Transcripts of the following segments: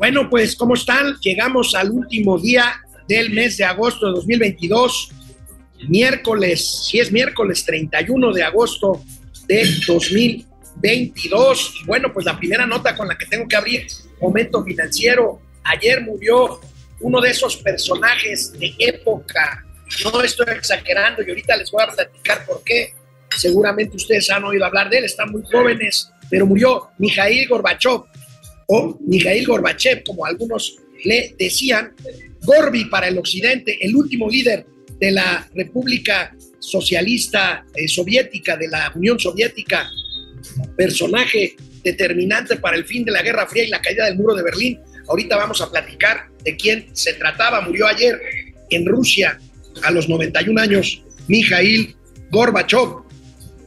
Bueno, pues, ¿cómo están? Llegamos al último día del mes de agosto de 2022, miércoles, si es miércoles 31 de agosto de 2022. Y bueno, pues la primera nota con la que tengo que abrir, momento financiero. Ayer murió uno de esos personajes de época. No estoy exagerando y ahorita les voy a platicar por qué. Seguramente ustedes han oído hablar de él, están muy jóvenes, pero murió Mijail Gorbachev, o Mikhail Gorbachev, como algunos le decían, Gorbi para el occidente, el último líder de la República Socialista eh, Soviética, de la Unión Soviética, personaje determinante para el fin de la Guerra Fría y la caída del muro de Berlín. Ahorita vamos a platicar de quién se trataba. Murió ayer en Rusia a los 91 años, Mikhail Gorbachev.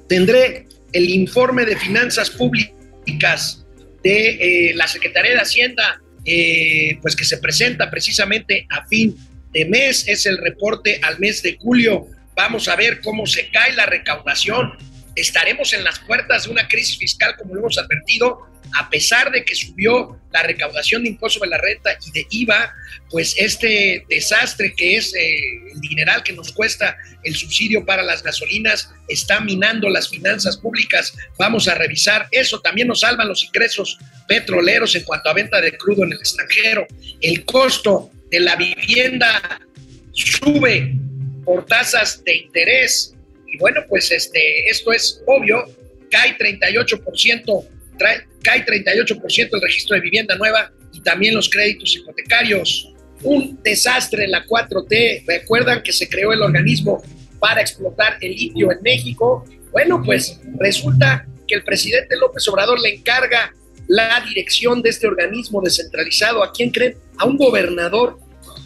Tendré el informe de finanzas públicas de eh, la Secretaría de Hacienda, eh, pues que se presenta precisamente a fin de mes, es el reporte al mes de julio. Vamos a ver cómo se cae la recaudación. Estaremos en las puertas de una crisis fiscal, como lo hemos advertido, a pesar de que subió la recaudación de impuestos sobre la renta y de IVA, pues este desastre que es eh, el dineral que nos cuesta el subsidio para las gasolinas está minando las finanzas públicas. Vamos a revisar eso. También nos salvan los ingresos petroleros en cuanto a venta de crudo en el extranjero. El costo de la vivienda sube por tasas de interés. Y bueno, pues este, esto es obvio, cae 38% cae 38% el registro de vivienda nueva y también los créditos hipotecarios. Un desastre en la 4T. Recuerdan que se creó el organismo para explotar el litio en México. Bueno, pues resulta que el presidente López Obrador le encarga la dirección de este organismo descentralizado. ¿A quién creen? A un gobernador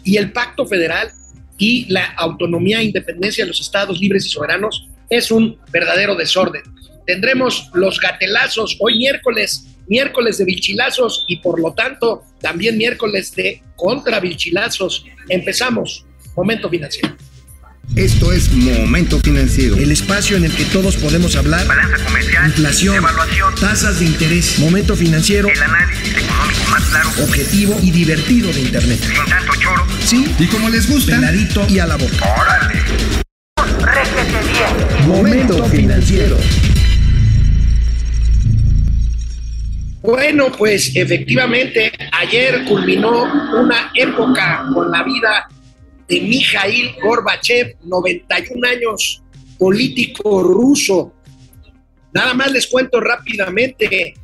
y el pacto federal y la autonomía e independencia de los estados libres y soberanos es un verdadero desorden tendremos los gatelazos hoy miércoles, miércoles de vilchilazos y por lo tanto también miércoles de contra vilchilazos. Empezamos, momento financiero. Esto es Momento Financiero. El espacio en el que todos podemos hablar. Balanza comercial. Inflación. Evaluación. Tasas de interés. Momento Financiero. El análisis económico más claro. Objetivo y divertido de Internet. Sin tanto choro. Sí. Y como les gusta. Peladito y a la boca. ¡Órale! ¡Réjete bien! Momento Financiero. Bueno, pues efectivamente ayer culminó una época con la vida de Mikhail Gorbachev, 91 años, político ruso. Nada más les cuento rápidamente.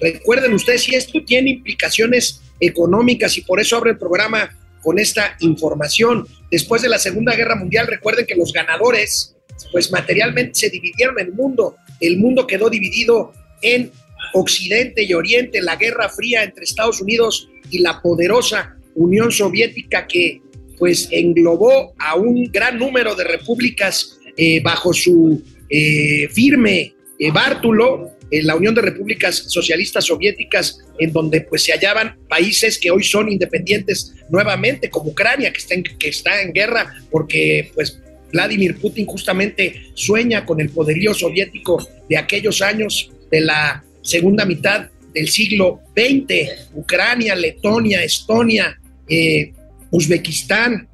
Recuerden ustedes si esto tiene implicaciones económicas y por eso abre el programa con esta información. Después de la Segunda Guerra Mundial, recuerden que los ganadores, pues materialmente se dividieron el mundo. El mundo quedó dividido en Occidente y Oriente, la Guerra Fría entre Estados Unidos y la poderosa Unión Soviética que pues englobó a un gran número de repúblicas eh, bajo su eh, firme eh, bártulo, en la Unión de Repúblicas Socialistas Soviéticas, en donde pues se hallaban países que hoy son independientes nuevamente, como Ucrania, que está en, que está en guerra, porque pues Vladimir Putin justamente sueña con el poderío soviético de aquellos años de la segunda mitad del siglo XX, Ucrania, Letonia, Estonia, eh, Uzbekistán,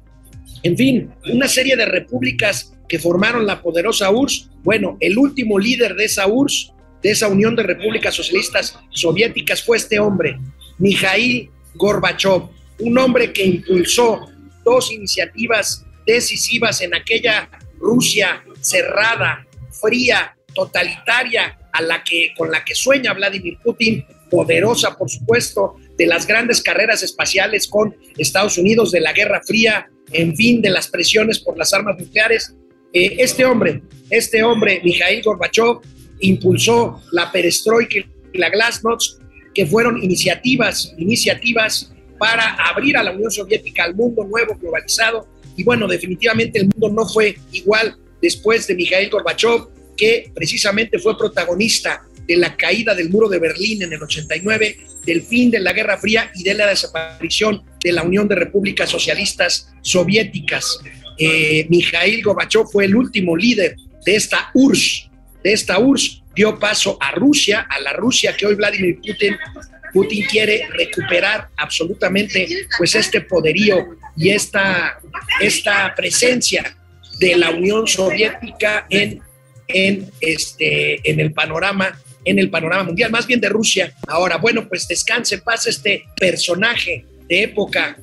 en fin, una serie de repúblicas que formaron la poderosa URSS. Bueno, el último líder de esa URSS, de esa Unión de Repúblicas Socialistas Soviéticas, fue este hombre, Mikhail Gorbachev, un hombre que impulsó dos iniciativas decisivas en aquella Rusia cerrada, fría, totalitaria, a la que, con la que sueña Vladimir Putin, poderosa, por supuesto, de las grandes carreras espaciales con Estados Unidos, de la Guerra Fría, en fin, de las presiones por las armas nucleares. Eh, este hombre, este hombre, Mikhail Gorbachev, impulsó la perestroika y la glasnost, que fueron iniciativas, iniciativas para abrir a la Unión Soviética al mundo nuevo, globalizado. Y bueno, definitivamente el mundo no fue igual después de Mikhail Gorbachev que precisamente fue protagonista de la caída del muro de Berlín en el 89, del fin de la Guerra Fría y de la desaparición de la Unión de Repúblicas Socialistas Soviéticas. Eh, Mikhail Gorbachev fue el último líder de esta URSS, de esta URSS, dio paso a Rusia, a la Rusia que hoy Vladimir Putin, Putin quiere recuperar absolutamente pues este poderío y esta, esta presencia de la Unión Soviética en, en, este, en el panorama en el panorama mundial, más bien de Rusia. Ahora, bueno, pues descanse, pasa este personaje de época,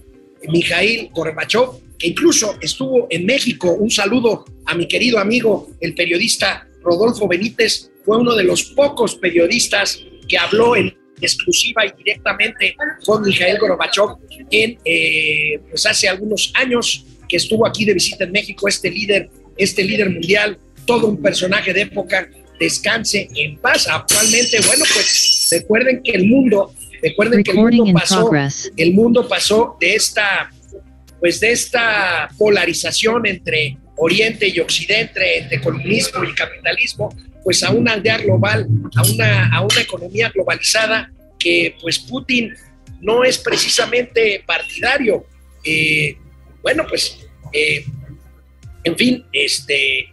Mikhail Gorbachev, que incluso estuvo en México. Un saludo a mi querido amigo, el periodista Rodolfo Benítez, fue uno de los pocos periodistas que habló en exclusiva y directamente con Mikhail Gorbachev en, eh, pues hace algunos años que estuvo aquí de visita en México, este líder, este líder mundial, todo un personaje de época descanse en paz. Actualmente, bueno, pues recuerden que el mundo, recuerden que el mundo pasó, el mundo pasó de esta, pues de esta polarización entre Oriente y Occidente, entre comunismo y capitalismo, pues a una aldea global, a una, a una economía globalizada que pues Putin no es precisamente partidario. Eh, bueno, pues, eh, en fin, este,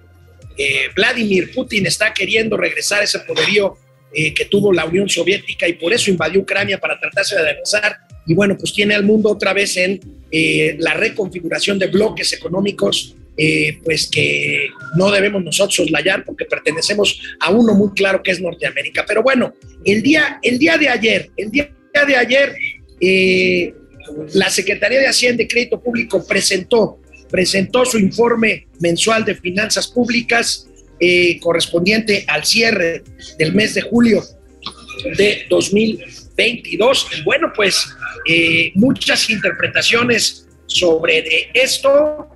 eh, Vladimir Putin está queriendo regresar ese poderío eh, que tuvo la Unión Soviética y por eso invadió Ucrania para tratarse de avanzar. Y bueno, pues tiene al mundo otra vez en eh, la reconfiguración de bloques económicos, pues que no debemos nosotros soslayar porque pertenecemos a uno muy claro que es Norteamérica. Pero bueno, el día, el día de ayer, el día de ayer, la Secretaría de Hacienda y Crédito Público presentó presentó su informe mensual de finanzas públicas eh, correspondiente al cierre del mes de julio de 2022. Bueno, pues eh, muchas interpretaciones sobre esto,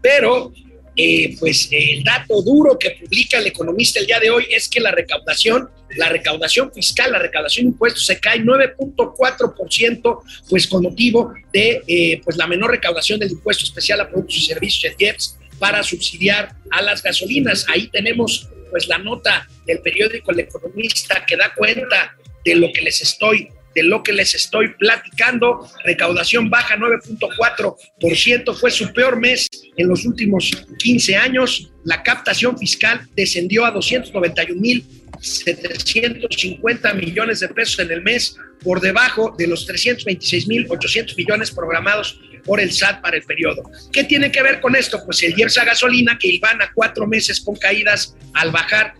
pero eh, pues el dato duro que publica el economista el día de hoy es que la recaudación, la recaudación fiscal, la recaudación de impuestos se cae 9.4%, pues con motivo de eh, pues la menor recaudación del impuesto especial a productos y servicios de IEPS para subsidiar a las gasolinas. Ahí tenemos pues la nota del periódico El Economista que da cuenta de lo que les estoy de lo que les estoy platicando. Recaudación baja 9.4%, fue su peor mes en los últimos 15 años. La captación fiscal descendió a 291.750 millones de pesos en el mes, por debajo de los 326.800 millones programados por el SAT para el periodo. ¿Qué tiene que ver con esto? Pues el IEPS gasolina, que iban a cuatro meses con caídas al bajar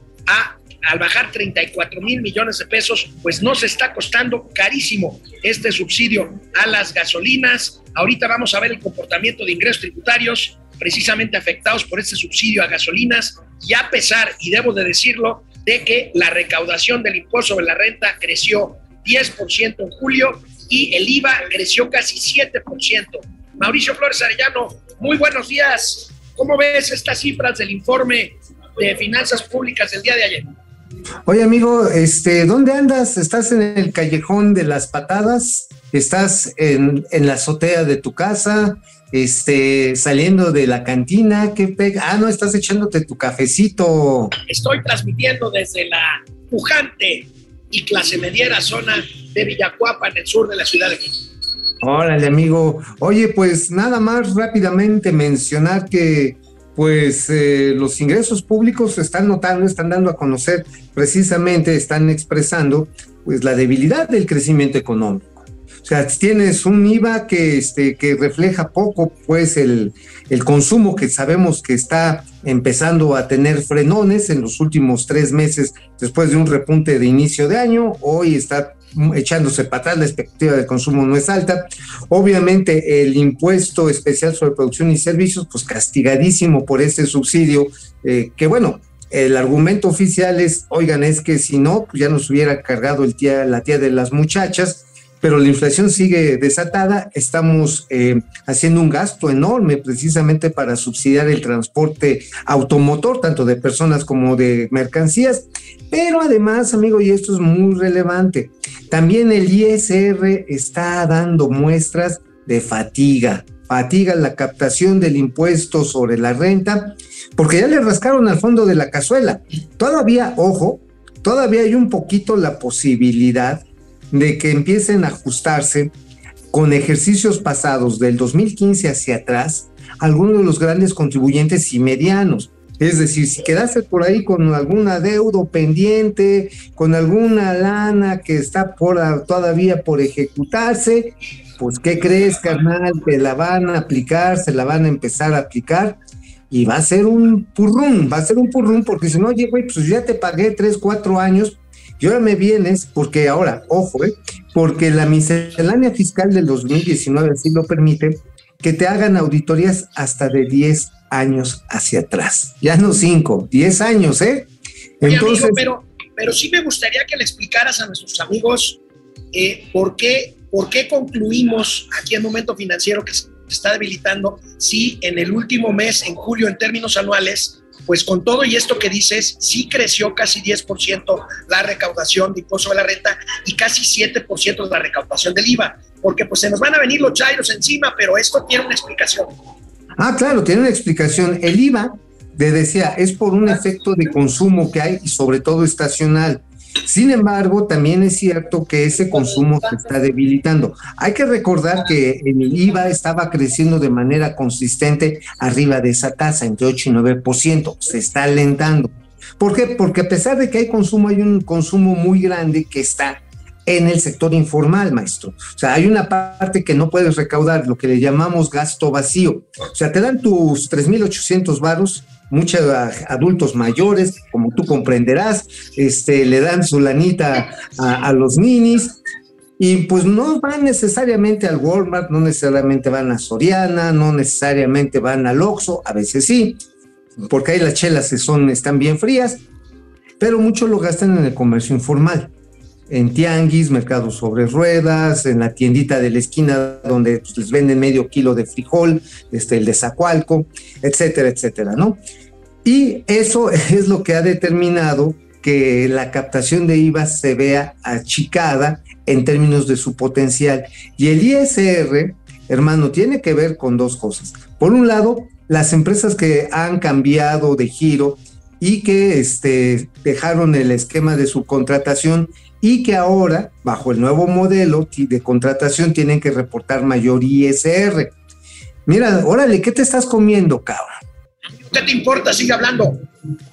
al bajar 34 mil millones de pesos, pues nos está costando carísimo este subsidio a las gasolinas. Ahorita vamos a ver el comportamiento de ingresos tributarios precisamente afectados por este subsidio a gasolinas y a pesar, y debo de decirlo, de que la recaudación del impuesto sobre la renta creció 10% en julio y el IVA creció casi 7%. Mauricio Flores Arellano, muy buenos días. ¿Cómo ves estas cifras del informe de finanzas públicas del día de ayer? Oye, amigo, este, ¿dónde andas? ¿Estás en el callejón de las patadas? ¿Estás en, la azotea de tu casa? Este, saliendo de la cantina, ¿qué pega? Ah, no, estás echándote tu cafecito. Estoy transmitiendo desde la pujante y clase mediera zona de Villacuapa, en el sur de la Ciudad de México. Órale, amigo. Oye, pues nada más rápidamente mencionar que pues eh, los ingresos públicos están notando, están dando a conocer, precisamente están expresando pues la debilidad del crecimiento económico. O sea, tienes un IVA que, este, que refleja poco, pues, el, el consumo que sabemos que está empezando a tener frenones en los últimos tres meses después de un repunte de inicio de año. Hoy está echándose para atrás, la expectativa de consumo no es alta. Obviamente el impuesto especial sobre producción y servicios, pues castigadísimo por ese subsidio, eh, que bueno, el argumento oficial es, oigan, es que si no, pues ya nos hubiera cargado el tía, la tía de las muchachas, pero la inflación sigue desatada, estamos eh, haciendo un gasto enorme precisamente para subsidiar el transporte automotor, tanto de personas como de mercancías, pero además, amigo, y esto es muy relevante, también el ISR está dando muestras de fatiga, fatiga la captación del impuesto sobre la renta, porque ya le rascaron al fondo de la cazuela. Todavía, ojo, todavía hay un poquito la posibilidad de que empiecen a ajustarse con ejercicios pasados del 2015 hacia atrás algunos de los grandes contribuyentes y medianos. Es decir, si quedaste por ahí con algún adeudo pendiente, con alguna lana que está por, todavía por ejecutarse, pues ¿qué crees, carnal? Te la van a aplicar, se la van a empezar a aplicar y va a ser un purrún, va a ser un purrún porque si no, oye, güey, pues ya te pagué tres, cuatro años y ahora me vienes, porque ahora, ojo, ¿eh? porque la miscelánea fiscal del 2019 así lo permite, que te hagan auditorías hasta de 10 años hacia atrás. Ya no 5, 10 años, ¿eh? Entonces, amigo, pero, pero sí me gustaría que le explicaras a nuestros amigos eh, por, qué, por qué concluimos aquí en Momento Financiero que se está debilitando si en el último mes, en julio, en términos anuales, pues con todo y esto que dices, sí creció casi 10% la recaudación de impuesto sobre la renta y casi 7% de la recaudación del IVA, porque pues se nos van a venir los chairos encima, pero esto tiene una explicación. Ah, claro, tiene una explicación. El IVA, de decía, es por un efecto de consumo que hay y sobre todo estacional. Sin embargo, también es cierto que ese consumo se está debilitando. Hay que recordar que el IVA estaba creciendo de manera consistente arriba de esa tasa, entre 8 y 9%. Se está alentando. ¿Por qué? Porque a pesar de que hay consumo, hay un consumo muy grande que está en el sector informal, maestro. O sea, hay una parte que no puedes recaudar, lo que le llamamos gasto vacío. O sea, te dan tus 3.800 varos muchos adultos mayores, como tú comprenderás, este, le dan su lanita a, los ninis y pues no van necesariamente al Walmart, no necesariamente van a Soriana, no necesariamente van al Oxxo, a veces sí, porque ahí las chelas son, están bien frías, pero muchos lo gastan en el comercio informal en tianguis, mercados sobre ruedas, en la tiendita de la esquina donde pues, les venden medio kilo de frijol, este, el de Zacualco, etcétera, etcétera, ¿no? Y eso es lo que ha determinado que la captación de IVA se vea achicada en términos de su potencial. Y el ISR, hermano, tiene que ver con dos cosas. Por un lado, las empresas que han cambiado de giro y que este, dejaron el esquema de subcontratación y que ahora, bajo el nuevo modelo de contratación, tienen que reportar mayor ISR. Mira, órale, ¿qué te estás comiendo, cabrón? ¿Qué te importa? Sigue hablando.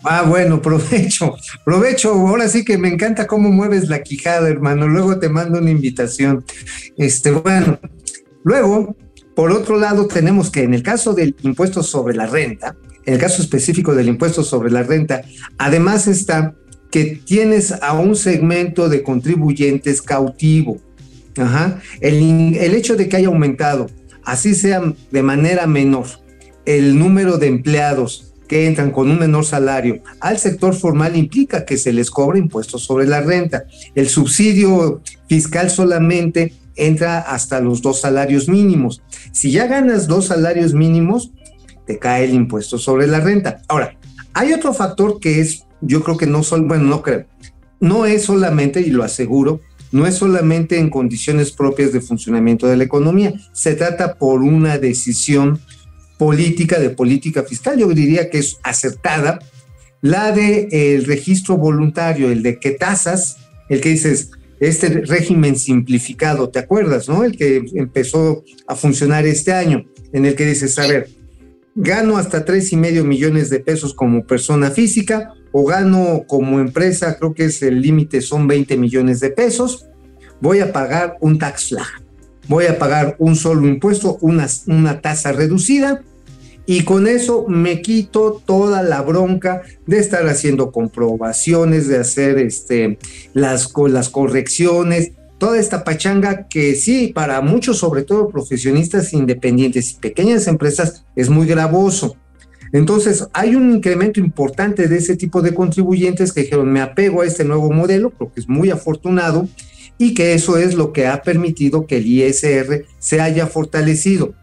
Ah, bueno, provecho, provecho. Ahora sí que me encanta cómo mueves la quijada, hermano. Luego te mando una invitación. Este, bueno, luego, por otro lado, tenemos que en el caso del impuesto sobre la renta, en el caso específico del impuesto sobre la renta, además está que tienes a un segmento de contribuyentes cautivo. El, el hecho de que haya aumentado, así sea de manera menor, el número de empleados que entran con un menor salario al sector formal implica que se les cobra impuestos sobre la renta. El subsidio fiscal solamente entra hasta los dos salarios mínimos. Si ya ganas dos salarios mínimos, te cae el impuesto sobre la renta. Ahora, hay otro factor que es yo creo que no son, bueno, no creo, no es solamente, y lo aseguro, no es solamente en condiciones propias de funcionamiento de la economía, se trata por una decisión política, de política fiscal, yo diría que es acertada, la de el registro voluntario, el de que tasas, el que dices, este régimen simplificado, ¿te acuerdas, no? El que empezó a funcionar este año, en el que dices, a ver, gano hasta tres y medio millones de pesos como persona física, o gano como empresa, creo que es el límite, son 20 millones de pesos, voy a pagar un tax flag, voy a pagar un solo impuesto, una, una tasa reducida, y con eso me quito toda la bronca de estar haciendo comprobaciones, de hacer este, las, las correcciones, toda esta pachanga que sí, para muchos, sobre todo profesionistas independientes y pequeñas empresas, es muy gravoso. Entonces, hay un incremento importante de ese tipo de contribuyentes que dijeron, me apego a este nuevo modelo, creo que es muy afortunado, y que eso es lo que ha permitido que el ISR se haya fortalecido.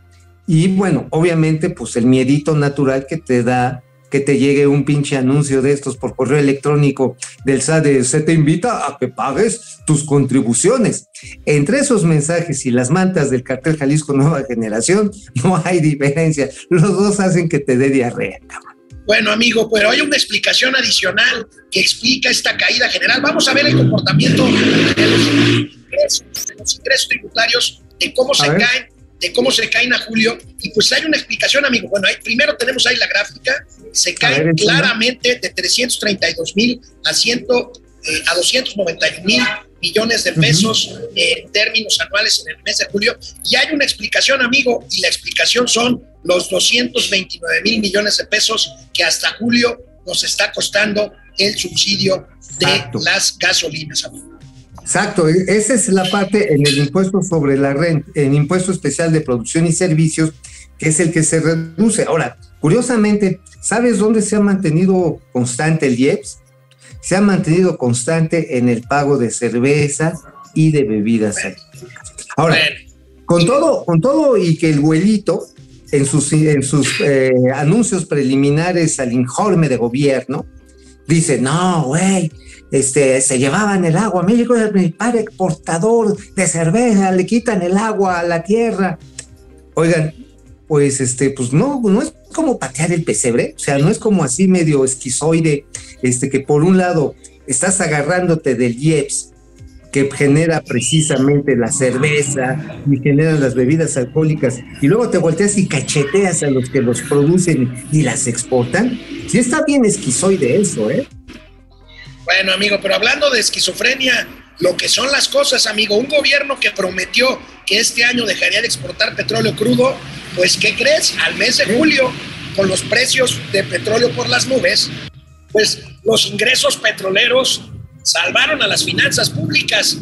Y bueno, obviamente, pues el miedito natural que te da que te llegue un pinche anuncio de estos por correo electrónico del SAT se te invita a que pagues tus contribuciones. Entre esos mensajes y las mantas del cartel Jalisco Nueva Generación, no hay diferencia. Los dos hacen que te dé diarrea, Bueno, amigo, pero hay una explicación adicional que explica esta caída general. Vamos a ver el comportamiento de los ingresos, de los ingresos tributarios, de cómo se caen de cómo se caen a julio. Y pues hay una explicación, amigo. Bueno, ahí, primero tenemos ahí la gráfica. Se caen ver, claramente de 332 mil a, 100, eh, a 291 mil millones de pesos en términos anuales en el mes de julio. Y hay una explicación, amigo, y la explicación son los 229 mil millones de pesos que hasta julio nos está costando el subsidio de Exacto. las gasolinas, amigo. Exacto, e- esa es la parte en el impuesto sobre la renta, en impuesto especial de producción y servicios, que es el que se reduce. Ahora, curiosamente, ¿sabes dónde se ha mantenido constante el IEPS? Se ha mantenido constante en el pago de cerveza y de bebidas. Ahora, con todo, con todo y que el güelito en sus, en sus eh, anuncios preliminares al informe de gobierno dice, no, güey, este, se llevaban el agua, México es el principal exportador de cerveza, le quitan el agua a la tierra. Oigan, pues este, pues no, no es como patear el pesebre, o sea, no es como así medio esquizoide, este, que por un lado estás agarrándote del IEPS, que genera precisamente la cerveza y genera las bebidas alcohólicas, y luego te volteas y cacheteas a los que los producen y las exportan. Sí está bien esquizoide eso, ¿eh? Bueno, amigo, pero hablando de esquizofrenia, lo que son las cosas, amigo, un gobierno que prometió que este año dejaría de exportar petróleo crudo, pues ¿qué crees? Al mes de julio, con los precios de petróleo por las nubes, pues los ingresos petroleros salvaron a las finanzas públicas,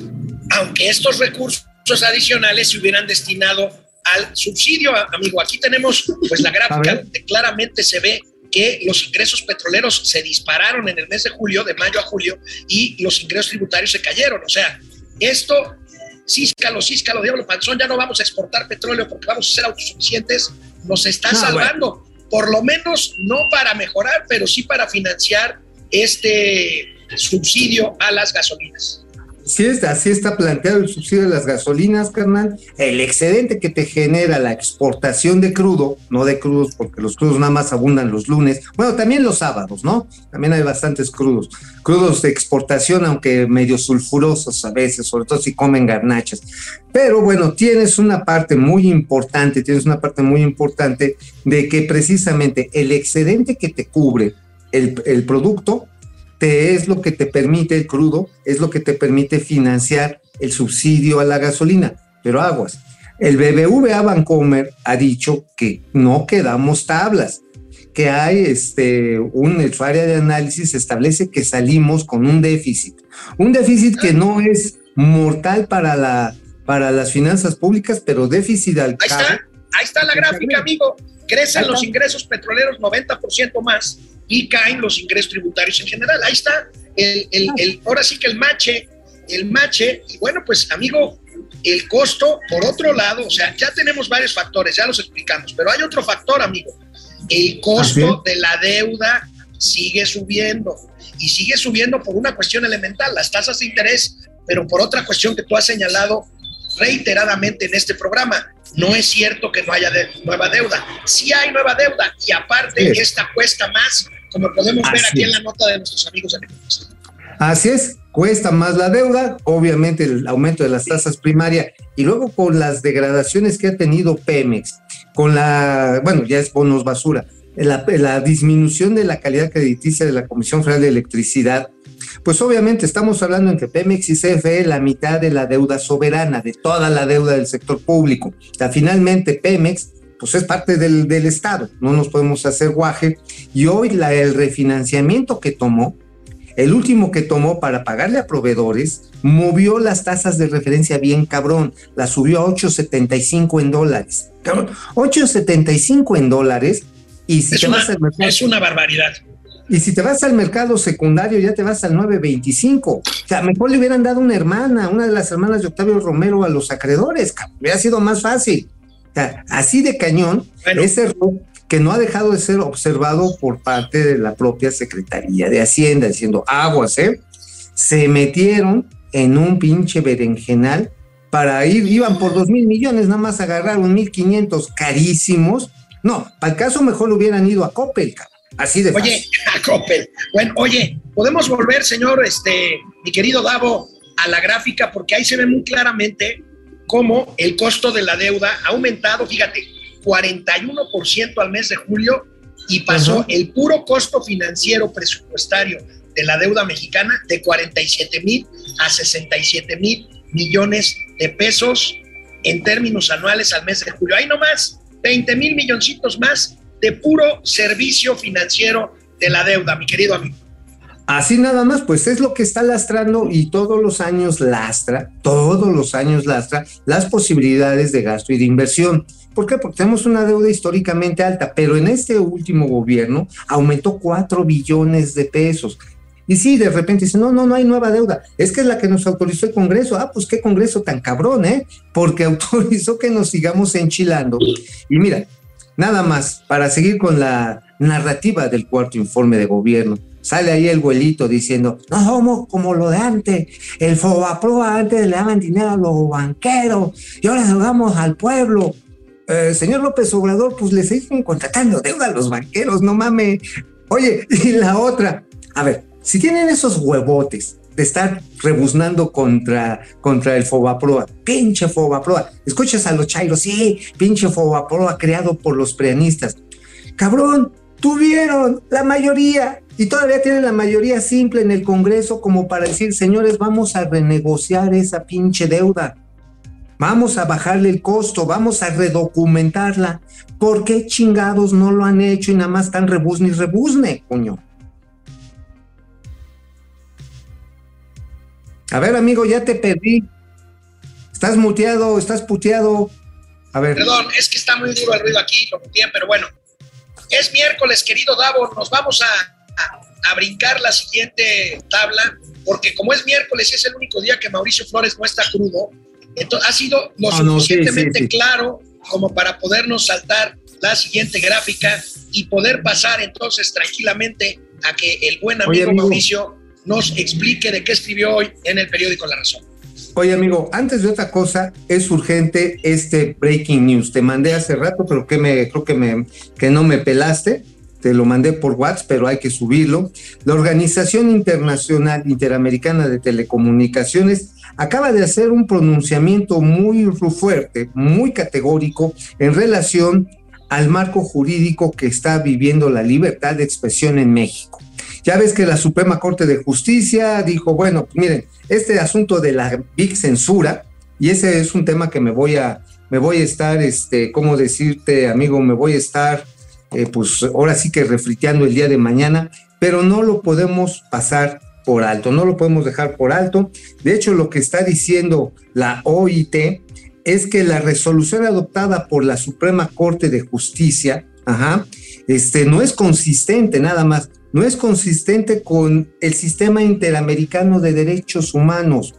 aunque estos recursos adicionales se hubieran destinado al subsidio, amigo. Aquí tenemos pues la gráfica donde claramente se ve que los ingresos petroleros se dispararon en el mes de julio, de mayo a julio, y los ingresos tributarios se cayeron. O sea, esto, císcalo, císcalo, diablo panzón, ya no vamos a exportar petróleo porque vamos a ser autosuficientes, nos está No, salvando. Por lo menos no para mejorar, pero sí para financiar este subsidio a las gasolinas. Sí, es, así está planteado el subsidio de las gasolinas, carnal. El excedente que te genera la exportación de crudo, no de crudos, porque los crudos nada más abundan los lunes. Bueno, también los sábados, ¿no? También hay bastantes crudos. Crudos de exportación, aunque medio sulfurosos a veces, sobre todo si comen garnachas. Pero bueno, tienes una parte muy importante, tienes una parte muy importante de que precisamente el excedente que te cubre el producto te es lo que te permite el crudo, es lo que te permite financiar el subsidio a la gasolina. Pero aguas, el BBVA Bancomer ha dicho que no quedamos tablas, que hay este, un, su área de análisis establece que salimos con un déficit, un déficit que no es mortal para, la, para las finanzas públicas, pero déficit al Ahí está, ahí está la gráfica, amigo. Crecen los ingresos petroleros 90% más y caen los ingresos tributarios en general. Ahí está, el, el, el, ahora sí que el mache, el mache, y bueno, pues amigo, el costo, por otro lado, o sea, ya tenemos varios factores, ya los explicamos, pero hay otro factor, amigo. El costo de la deuda sigue subiendo y sigue subiendo por una cuestión elemental, las tasas de interés, pero por otra cuestión que tú has señalado reiteradamente en este programa. No es cierto que no haya de nueva deuda. Sí hay nueva deuda y aparte Sí. esta cuesta más, como podemos ver Así aquí en es. la nota de nuestros amigos de Economista. Así es, cuesta más la deuda, obviamente el aumento de las tasas primarias y luego con las degradaciones que ha tenido Pemex, con la, bueno, ya es bonos basura, la, la disminución de la calidad crediticia de la Comisión Federal de Electricidad, pues obviamente estamos hablando entre Pemex y CFE la mitad de la deuda soberana, de toda la deuda del sector público. O sea, finalmente Pemex pues es parte del, del Estado, no nos podemos hacer guaje. Y hoy la, el refinanciamiento que tomó, el último que tomó para pagarle a proveedores, movió las tasas de referencia bien cabrón, la subió a 8.75 en dólares. Cabrón, 8.75 en dólares y si Es te una, vas al mercado es una barbaridad. y si te vas al mercado secundario ya te vas al 9.25. O sea, mejor le hubieran dado una hermana, una de las hermanas de Octavio Romero a los acreedores, cabrón. hubiera sido más fácil. Sea, así de cañón, Bueno. ese error que no ha dejado de ser observado por parte de la propia Secretaría de Hacienda, diciendo aguas, ¿eh? Se metieron en un pinche berenjenal para ir, iban por dos mil millones, nada más agarraron mil quinientos carísimos. No, para el caso mejor hubieran ido a Coppel, cabrón. Así de fácil. Oye, a Coppel. Bueno, oye, podemos volver, señor, este, mi querido Davo, a la gráfica, porque ahí se ve muy claramente cómo el costo de la deuda ha aumentado, fíjate, 41% al mes de julio y pasó Ajá. el puro costo financiero presupuestario de la deuda mexicana de 47 mil a 67 mil millones de pesos en términos anuales al mes de julio. Ahí nomás, 20 mil milloncitos más de puro servicio financiero de la deuda, mi querido amigo. Así nada más, pues es lo que está lastrando y todos los años lastra, todos los años lastra las posibilidades de gasto y de inversión. ¿Por qué? Porque tenemos una deuda históricamente alta, pero en este último gobierno aumentó 4 billones de pesos. Y sí, de repente dicen, no, no, no hay nueva deuda. Es que es la que nos autorizó el Congreso. Ah, pues qué Congreso tan cabrón, ¿eh? Porque autorizó que nos sigamos enchilando. Y mira, nada más, para seguir con la narrativa del cuarto informe de gobierno. Sale ahí el güelito diciendo, no somos como lo de antes, el Fobaproa antes le daban dinero a los banqueros y ahora le damos al pueblo. Eh, señor López Obrador, pues le siguen contratando deuda a los banqueros, no mames. Oye, y la otra, a ver, si tienen esos huevotes de estar rebuznando contra, contra el Fobaproa, pinche Fobaproa, escuchas a los chairos, sí, pinche Fobaproa creado por los preanistas. Cabrón, tuvieron la mayoría y todavía tienen la mayoría simple en el Congreso como para decir, señores, vamos a renegociar esa pinche deuda. Vamos a bajarle el costo, vamos a redocumentarla. ¿Por qué chingados no lo han hecho y nada más están rebuzne y rebuzne, coño? A ver, amigo, ya te perdí. Estás muteado, estás puteado. A ver. Perdón, es que está muy duro el ruido aquí, lo muteé, pero bueno. Es miércoles, querido Davo, nos vamos a, a, a brincar la siguiente tabla, porque como es miércoles y es el único día que Mauricio Flores no está crudo, entonces ha sido lo Ah, no, sí, suficientemente sí, sí. claro como para podernos saltar la siguiente gráfica y poder pasar entonces tranquilamente a que el buen amigo, Oye, amigo. Mauricio nos explique de qué escribió hoy en el periódico La Razón. Oye, amigo, antes de otra cosa, es urgente este breaking news. Te mandé hace rato, pero que me, creo que, me, que no me pelaste. Te lo mandé por WhatsApp, pero hay que subirlo. La Organización Internacional Interamericana de Telecomunicaciones acaba de hacer un pronunciamiento muy fuerte, muy categórico en relación al marco jurídico que está viviendo la libertad de expresión en México. Ya ves que la Suprema Corte de Justicia dijo, bueno, miren, este asunto de la big censura, y ese es un tema que me voy a, me voy a estar, este, ¿cómo decirte, amigo? Me voy a estar, eh, pues ahora sí que refriteando el día de mañana, pero no lo podemos pasar por alto, no lo podemos dejar por alto. De hecho, lo que está diciendo la OIT es que la resolución adoptada por la Suprema Corte de Justicia, ajá, este, no es consistente nada más, no es consistente con el sistema interamericano de derechos humanos,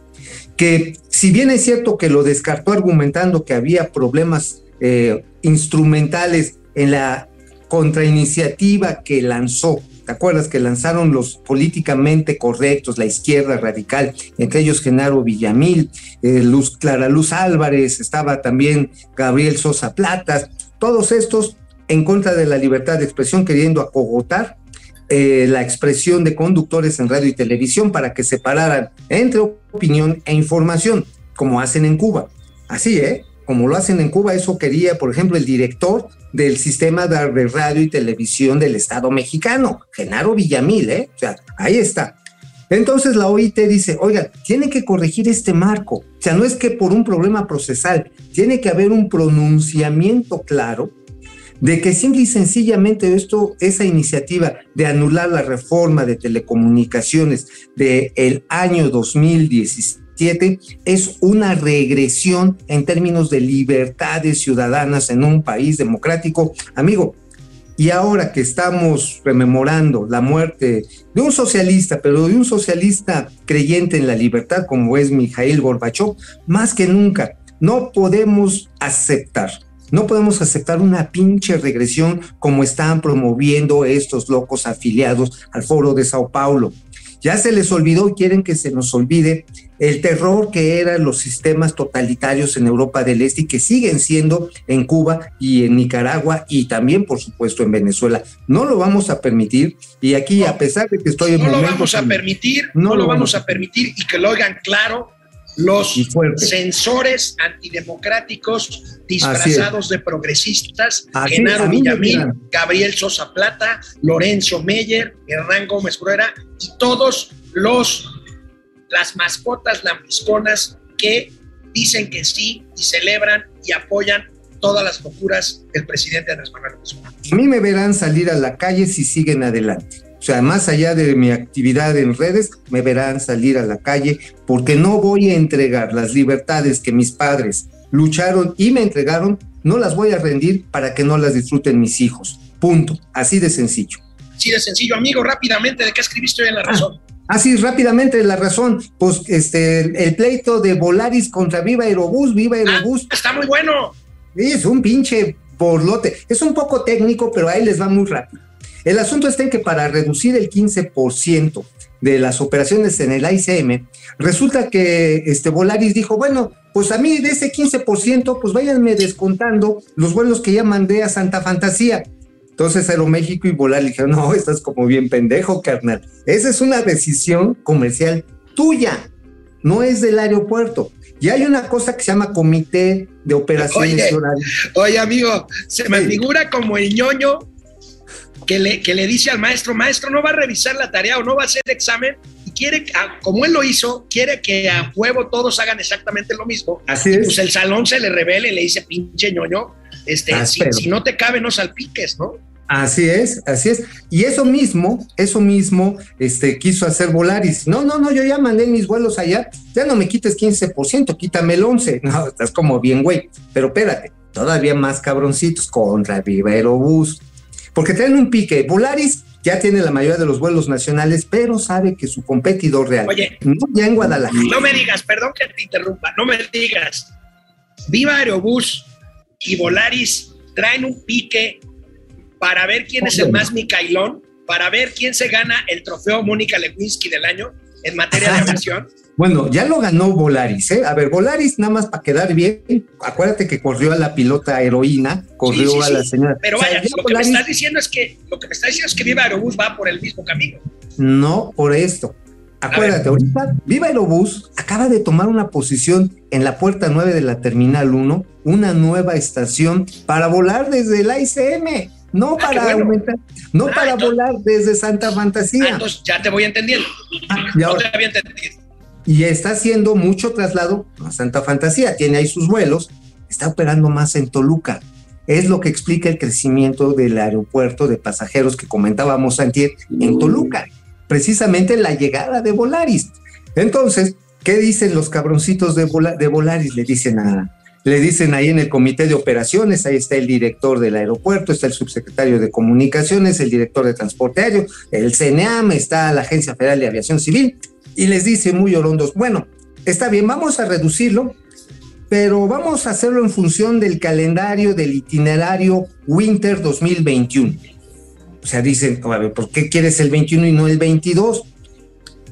que si bien es cierto que lo descartó argumentando que había problemas eh, instrumentales en la contrainiciativa que lanzó, ¿te acuerdas que lanzaron los políticamente correctos, la izquierda radical, entre ellos Genaro Villamil, eh, Luz, Clara Luz Álvarez, estaba también Gabriel Sosa Platas, todos estos en contra de la libertad de expresión, queriendo acogotar eh, la expresión de conductores en radio y televisión para que separaran entre opinión e información, como hacen en Cuba. Así, ¿eh? Como lo hacen en Cuba, eso quería, por ejemplo, el director del sistema de radio y televisión del Estado mexicano, Genaro Villamil, ¿eh? O sea, ahí está. Entonces la OIT dice, oigan, tiene que corregir este marco. O sea, no es que por un problema procesal, tiene que haber un pronunciamiento claro de que simple y sencillamente esto, esa iniciativa de anular la reforma de telecomunicaciones del año 2017 es una regresión en términos de libertades ciudadanas en un país democrático. Amigo, y ahora que estamos rememorando la muerte de un socialista, pero de un socialista creyente en la libertad como es Mikhail Gorbachev, más que nunca no podemos aceptar no podemos aceptar una pinche regresión como están promoviendo estos locos afiliados al foro de Sao Paulo. Ya se les olvidó y quieren que se nos olvide el terror que eran los sistemas totalitarios en Europa del Este y que siguen siendo en Cuba y en Nicaragua y también, por supuesto, en Venezuela. No lo vamos a permitir y aquí, No, a pesar de que estoy en No lo vamos a permitir, No lo vamos vamos a permitir y que lo oigan claro los censores antidemocráticos disfrazados de progresistas, Así- Genaro Villamil. Gabriel Sosa Plata, Lorenzo Meyer, Hernán Gómez Bruera y todos los las mascotas lambisconas que dicen que sí y celebran y apoyan todas las locuras del presidente Andrés Manuel López. A mí me verán salir a la calle si siguen adelante. O sea, más allá de mi actividad en redes, me verán salir a la calle porque no voy a entregar las libertades que mis padres lucharon y me entregaron, no las voy a rendir para que no las disfruten mis hijos. Punto. Así de sencillo. Así de sencillo, amigo, rápidamente, ¿de qué escribiste hoy en La Razón? Así rápidamente la razón, pues este el pleito de Volaris contra Viva Aerobús, Viva Aerobús, Está muy bueno. Es un pinche borlote. Es un poco técnico, pero ahí les va muy rápido. El asunto está en que para reducir el 15% de las operaciones en el ICM, resulta que este Volaris dijo, bueno, pues a mí de ese 15%, pues váyanme descontando los vuelos que ya mandé a Santa Fantasía. Entonces Aeroméxico y Volaris dijeron, no, estás como bien pendejo, carnal. Esa es una decisión comercial tuya, no es del aeropuerto. Y hay una cosa que se llama Comité de Operaciones Oye. Oye, amigo, se me Sí. figura como el ñoño que le, que le dice al maestro, maestro, no va a revisar la tarea o no va a hacer examen y quiere, ah, como él lo hizo, quiere que a huevo todos hagan exactamente lo mismo. Así es. pues el salón se le revela y le dice, pinche ñoño, este, Ah, si, no te cabe, no salpiques, ¿no? Así es, así es. Y eso mismo, eso mismo, este, quiso hacer Volaris. No, no, no, yo ya mandé mis vuelos allá, ya no me quites 15%, quítame el 11%. No, estás como bien, güey. Pero espérate, todavía más cabroncitos contra Viva Aerobús. Porque traen un pique. Volaris ya tiene la mayoría de los vuelos nacionales, pero sabe que su competidor real, Oye. no ya en Guadalajara. No me digas, perdón que te interrumpa, no me digas. Viva Aerobús y Volaris traen un pique para ver quién es el más Micailón, para ver quién se gana el trofeo Mónica Lewinsky del año en materia de aviación. Bueno, ya lo ganó Volaris, ¿eh? A ver, Volaris, nada más para quedar bien, acuérdate que corrió a la pilota heroína, corrió Sí, sí, a sí. la señora. Pero O sea, vaya, ya lo que me estás diciendo es que lo que me estás diciendo es que Viva Aerobús va por el mismo camino. No por esto. Acuérdate, ahorita Viva Aerobús acaba de tomar una posición en la puerta 9 de la Terminal 1, una nueva estación para volar desde el ICM, no Ah, para bueno. aumentar, no Ah, para entonces- volar desde Santa Ah, Fantasía. entonces ya te voy entendiendo. Ah, y No te había entendido. y está haciendo mucho traslado a Santa Fantasía, tiene ahí sus vuelos, está operando más en Toluca. Es lo que explica el crecimiento del aeropuerto de pasajeros que comentábamos antier en Toluca, precisamente la llegada de Volaris. Entonces, ¿qué dicen los cabroncitos de, de Volaris? Le dicen a, le dicen ahí en el comité de operaciones, ahí está el director del aeropuerto, está el subsecretario de comunicaciones, el director de transporte aéreo, el CNAM, está la Agencia Federal de Aviación Civil, y les dice muy orondos, bueno, está bien, vamos a reducirlo, pero vamos a hacerlo en función del calendario del itinerario Winter 2021. O sea, dicen, a ver, ¿por qué quieres el 21 y no el 22?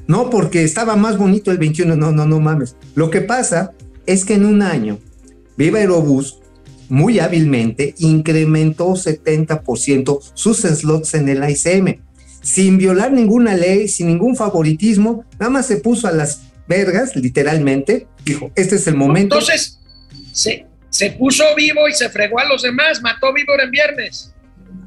No, porque estaba más bonito el 21. No, no, no mames. Lo que pasa es que en un año, Viva Aerobús muy hábilmente incrementó 70% sus slots en el ICM, sin violar ninguna ley, sin ningún favoritismo, nada más se puso a las vergas, literalmente, dijo, este es el momento. Entonces, se, se puso vivo y se fregó a los demás, mató vivo en viernes.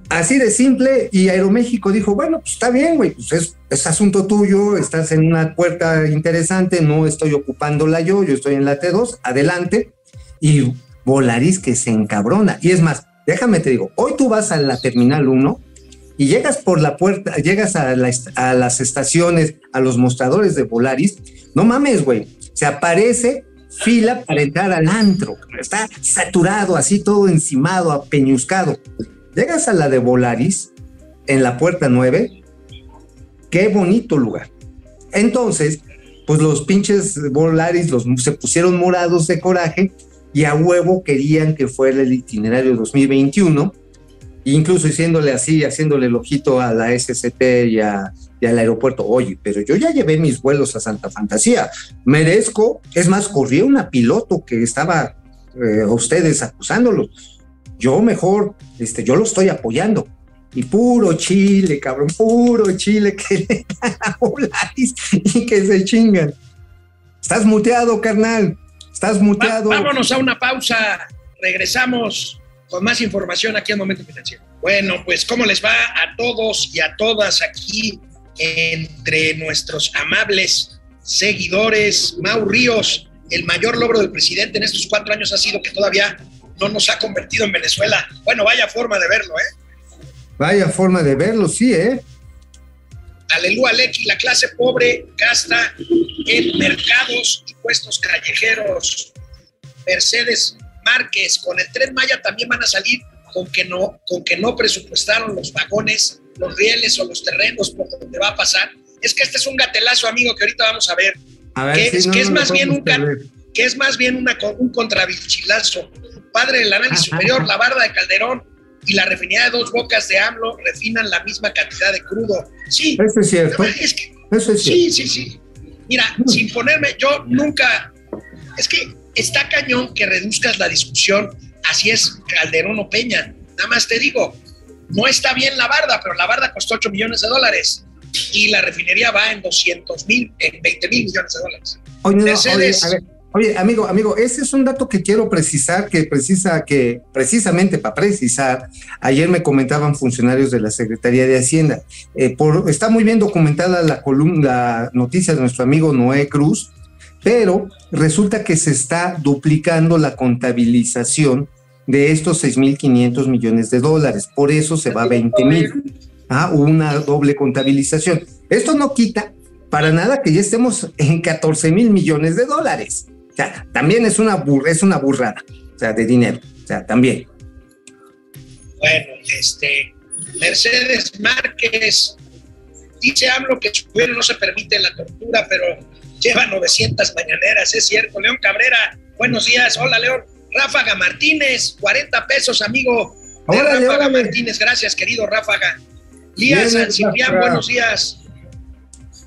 Así de simple, y Aeroméxico dijo, bueno, pues está bien, güey, pues es, es asunto tuyo, estás en una puerta interesante, no estoy ocupándola yo, yo estoy en la T2, adelante, y Volaris que se encabrona. Y es más, déjame te digo, hoy tú vas a la Terminal 1 y llegas por la puerta, llegas a, las estaciones, a los mostradores de Volaris, no mames, güey, se aparece fila para entrar al antro, está saturado, así todo encimado, apeñuscado. Llegas a la de Volaris, en la puerta 9, qué bonito lugar. Entonces, pues los pinches Volaris los, se pusieron morados de coraje y a huevo querían que fuera el itinerario 2021, incluso diciéndole así, haciéndole el ojito a la SCT y, y al aeropuerto, oye, pero yo ya llevé mis vuelos a Santa Fantasía, merezco, es más, corría una piloto que estaba eh, a ustedes acusándolos, yo mejor, este, yo lo estoy apoyando. Y puro chile, cabrón, puro chile que le dan a Volaris y que se chingan. Estás muteado, carnal. Estás Va- muteado. vámonos a una pausa. Regresamos con más información aquí en Momento Financiero. Bueno, pues cómo les va a todos y a todas aquí entre nuestros amables seguidores. Mau Ríos, el mayor logro del presidente en estos cuatro años ha sido que todavía no nos ha convertido en Venezuela. Bueno, vaya forma de verlo, ¿eh? Vaya forma de verlo, sí, ¿eh? Aleluya, Lecky, la clase pobre gasta en mercados y puestos callejeros. Mercedes Márquez, con el Tren Maya también van a salir con que no, con que no presupuestaron los vagones, los rieles o los terrenos por donde va a pasar. Es que este es un gatelazo, amigo, que ahorita vamos a ver, A ver, Que es- no, que es más bien un perder. que es más bien una, un contrabichilazo. Padre del análisis superior, la barda de Calderón y la refinería de dos bocas de AMLO refinan la misma cantidad de crudo. Sí, Eso es cierto. es que Eso es cierto. Sí, sí, sí. Mira, sin ponerme, yo nunca. Es que está cañón que reduzcas la discusión. Así es Calderón o Peña. Nada más te digo, no está bien la barda, pero la barda costó 8 millones de dólares y la refinería va en 200 mil, en 20 mil millones de dólares. Oye, no, oye, a ver, oye, amigo, amigo, ese es un dato que quiero precisar, que precisa, que precisamente para precisar, ayer me comentaban funcionarios de la Secretaría de Hacienda. eh, por, está muy bien documentada la columna, la noticia de nuestro amigo Noé Cruz, pero resulta que se está duplicando la contabilización de estos 6.500 millones de dólares. Por eso se va a 20 mil. Ah, una doble contabilización. Esto no quita para nada que ya estemos en 14 mil millones de dólares. O sea, también es una, bur- es una burrada, o sea, de dinero. O sea, también. Bueno, este, Mercedes Márquez dice AMLO que su gobierno no se permite la tortura, pero lleva 900 mañaneras, es cierto. León Cabrera, buenos días. Hola, León. Ráfaga Martínez, 40 pesos, amigo. De Órale, Ráfaga órale. Martínez, gracias, querido Ráfaga. Lía San Ciprián, buenos días.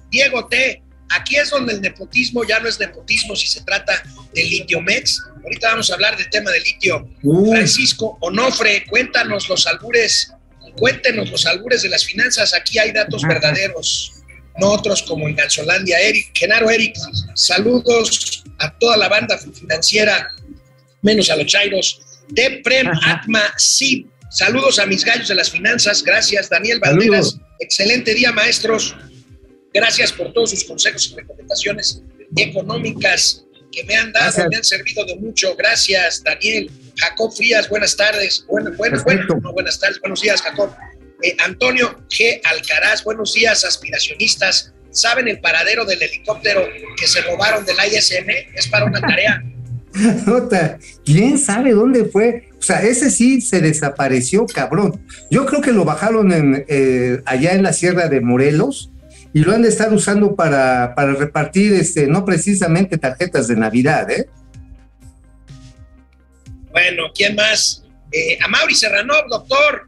Diego T. Aquí es donde el nepotismo ya no es nepotismo si se trata de Litiomex. Ahorita vamos a hablar del tema del litio. Uy, Francisco Onofre, cuéntanos los albures, cuéntenos los albures de las finanzas. Aquí hay datos verdaderos, no otros como en Gansolandia. Eric, Genaro Eric, saludos a toda la banda financiera, menos a los Chairos. Deprem Ajá. Atma Sib, saludos a mis gallos de las finanzas. Gracias, Daniel Valderas. Saludos. Excelente día, maestros. Gracias por todos sus consejos y recomendaciones económicas que me han dado, Gracias. me han servido de mucho. Gracias, Daniel. Jacob Frías, buenas tardes. Bueno, bueno, bueno, no, buenas tardes, buenos días, Jacob. Eh, Antonio G. Alcaraz, buenos días, aspiracionistas. ¿Saben el paradero del helicóptero que se robaron del ISM? Es para una tarea. ¿quién sabe dónde fue? O sea, ese sí se desapareció, cabrón. Yo creo que lo bajaron en, eh, allá en la Sierra de Morelos y lo han de estar usando para, para repartir, este, no precisamente tarjetas de Navidad, ¿eh? Bueno, ¿quién más? Eh, a Mauri Serrano, doctor.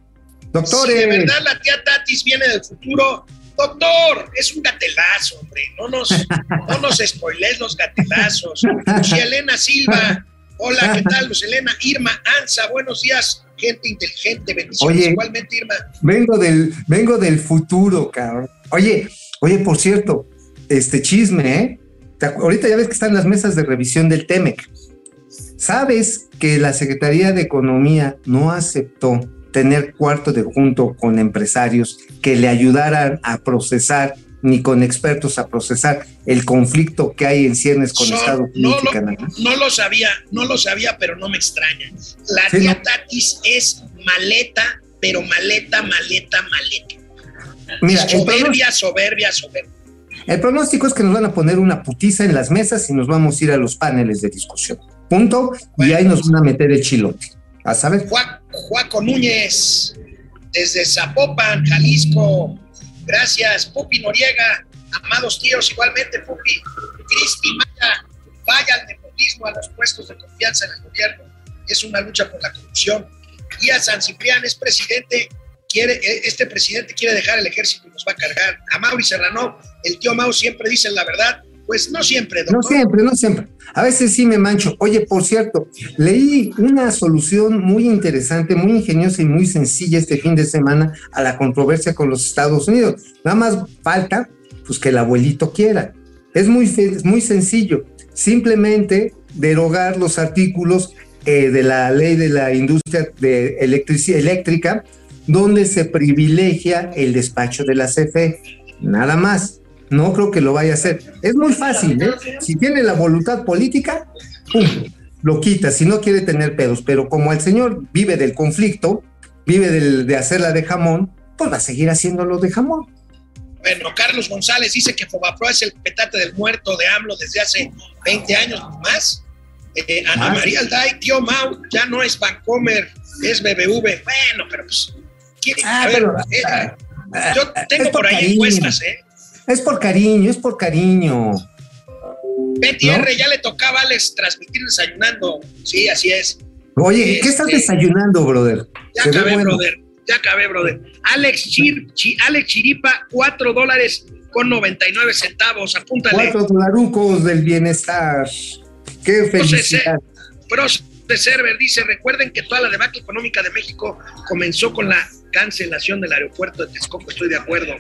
Doctores, Si de verdad la tía Tatis viene del futuro, doctor, es un gatelazo, hombre. No nos, no nos spoilees los gatelazos. Lucía Elena Silva, hola, ¿qué tal? Elena, Irma Anza, buenos días, gente inteligente, bendiciones. Oye. Igualmente, Irma. vengo del, vengo del futuro, cabrón. Oye, oye, por cierto, este chisme, ¿eh? Ahorita ya ves que están las mesas de revisión del TEMEC. ¿Sabes que la Secretaría de Economía no aceptó tener cuarto de junto con empresarios que le ayudaran a procesar, ni con expertos a procesar el conflicto que hay en ciernes con Son- Estados Unidos no, y Canadá? lo, no lo sabía, no lo sabía, pero no me extraña. La Sí, tía ¿no? Tatis es maleta, pero maleta, maleta, maleta. Mira, soberbia, soberbia, soberbia. el pronóstico es que nos van a poner una putiza en las mesas y nos vamos a ir a los paneles de discusión. Punto. Y ahí nos van a meter el chilote. A saber. Juaco Núñez, desde Zapopan, Jalisco. Gracias, Pupi Noriega. Amados tíos, igualmente, Pupi. Cristi Maya, vaya al nepotismo, a los puestos de confianza en el gobierno. Es una lucha por la corrupción. Y a San Ciprián es presidente, quiere, eh, este presidente quiere dejar el ejército y nos va a cargar. A Mauri Serrano, el tío Mau siempre dice la verdad. Pues no siempre, No doctor. siempre, no siempre. A veces sí me mancho. Oye, por cierto, leí una solución muy interesante, muy ingeniosa y muy sencilla este fin de semana a la controversia con los Estados Unidos. Nada más falta, pues, que el abuelito quiera. Es muy, es muy sencillo. simplemente derogar los artículos eh, de la ley de la industria de electrici- eléctrica, donde se privilegia el despacho de la CFE. Nada más. No creo que lo vaya a hacer. Es muy fácil, ¿eh? Si tiene la voluntad política, ¡pum! lo quita, si no quiere tener pedos. Pero como el señor vive del conflicto, vive del- de hacerla de jamón, pues va a seguir haciéndolo de jamón. Bueno, Carlos González dice que Fobapro es el petate del muerto de AMLO desde hace 20 años más. Eh, Ana Más. María Alday, tío Mau, ya no es Bancomer, es BBV. Bueno, pero pues. ¿Quién- Ah, ver, pero- eh, ah, yo es tengo por ahí cariño. encuestas, ¿eh? Es por cariño, es por cariño. Betty ¿No? R, ya le tocaba Alex transmitir desayunando. Sí, así es. Oye, ¿qué estás Este- desayunando, brother? Ya Se acabé, bueno. brother. Ya acabé, brother. Alex, Chir- Chi- Alex Chiripa, 4 dólares con 99 centavos. Apúntale. Cuatro dolarucos del bienestar. Qué felicidad. Pros de Server dice, recuerden que toda la debacle económica de México comenzó con la cancelación del aeropuerto de Texcoco, estoy de acuerdo.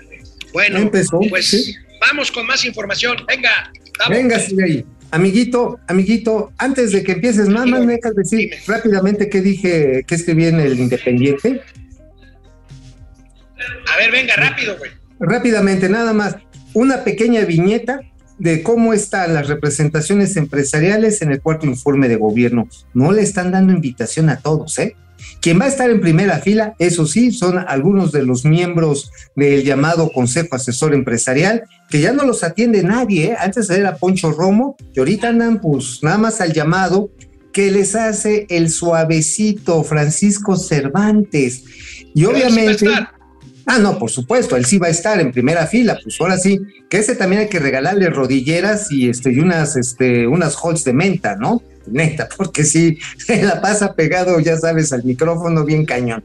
Bueno, Empezó, pues sí. vamos con más información. Venga, vamos. Venga, sigue ahí. Amiguito, amiguito, antes de que empieces, nada más me dejas decir Dime. rápidamente qué dije, qué escribí en el Independiente. A ver, venga, rápido, güey. Rápidamente, nada más, una pequeña viñeta de cómo están las representaciones empresariales en el cuarto informe de gobierno. No le están dando invitación a todos, ¿eh? Quien va a estar en primera fila, eso sí, son algunos de los miembros del llamado Consejo Asesor Empresarial, que ya no los atiende nadie, ¿eh? Antes era Poncho Romo, y ahorita andan pues nada más al llamado que les hace el suavecito Francisco Cervantes. Y Pero obviamente... Ah, no, por supuesto, él sí va a estar en primera fila, pues ahora sí, que ese también hay que regalarle rodilleras y este y unas este unas holds de menta, ¿no? Neta, porque se la pasa pegado, ya sabes, al micrófono bien cañón.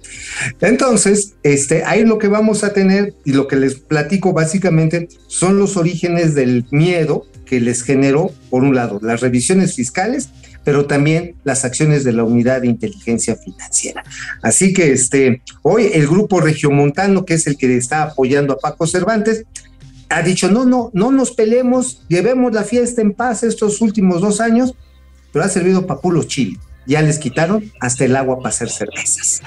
Entonces, este ahí lo que vamos a tener y lo que les platico básicamente son los orígenes del miedo que les generó por un lado las revisiones fiscales pero también las acciones de la unidad de inteligencia financiera. Así que este, hoy el grupo regiomontano, que es el que está apoyando a Paco Cervantes, ha dicho, no, no, no nos peleemos, llevemos la fiesta en paz estos últimos dos años, pero ha servido para puro chile. Ya les quitaron hasta el agua para hacer cervezas.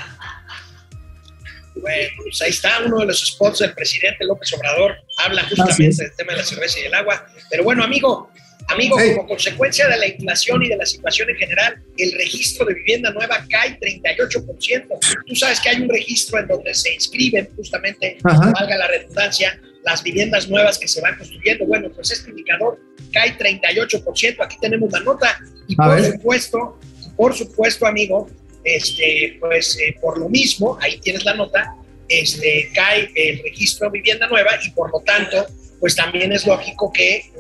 Bueno, pues ahí está uno de los spots del presidente López Obrador. Habla justamente del tema de la cerveza y el agua. Pero bueno, amigo, amigo, como consecuencia de la inflación y de la situación en general, el registro de vivienda nueva cae 38%. Tú sabes que hay un registro en donde se inscriben justamente, valga la redundancia, las viviendas nuevas que se van construyendo. Bueno, pues este indicador cae 38%. Aquí tenemos la nota. Y por ver. supuesto, por supuesto, amigo, este, pues eh, por lo mismo, ahí tienes la nota, este, cae el registro de vivienda nueva y por lo tanto, pues también es lógico que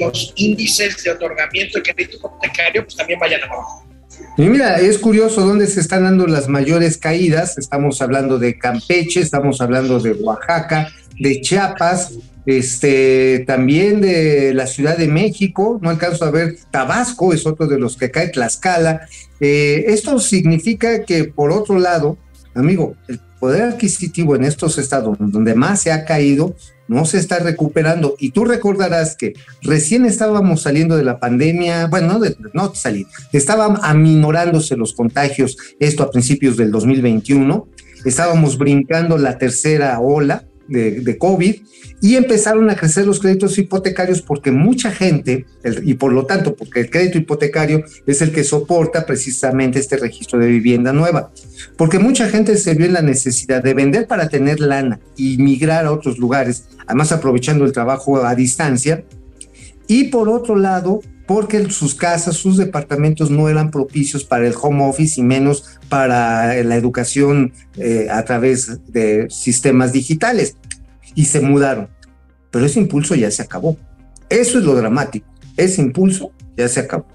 los índices de otorgamiento de crédito hipotecario pues también vayan abajo. Y mira, es curioso dónde se están dando las mayores caídas. Estamos hablando de Campeche, estamos hablando de Oaxaca, de Chiapas, este, también de la Ciudad de México. No alcanzo a ver, Tabasco es otro de los que cae, Tlaxcala. Eh, esto significa que, por otro lado, amigo, el poder adquisitivo en estos estados donde más se ha caído no se está recuperando. Y tú recordarás que recién estábamos saliendo de la pandemia, bueno, no, de, no salir, estaban aminorándose los contagios, esto a principios del 2021, estábamos brincando la tercera ola de, COVID y empezaron a crecer los créditos hipotecarios porque mucha gente, el- y por lo tanto, porque el crédito hipotecario es el que soporta precisamente este registro de vivienda nueva, porque mucha gente se vio en la necesidad de vender para tener lana y migrar a otros lugares, además aprovechando el trabajo a distancia, y por otro lado, porque sus casas, sus departamentos no eran propicios para el home office y menos para la educación eh, a través de sistemas digitales. Y se mudaron. Pero ese impulso ya se acabó. Eso es lo dramático. Ese impulso ya se acabó.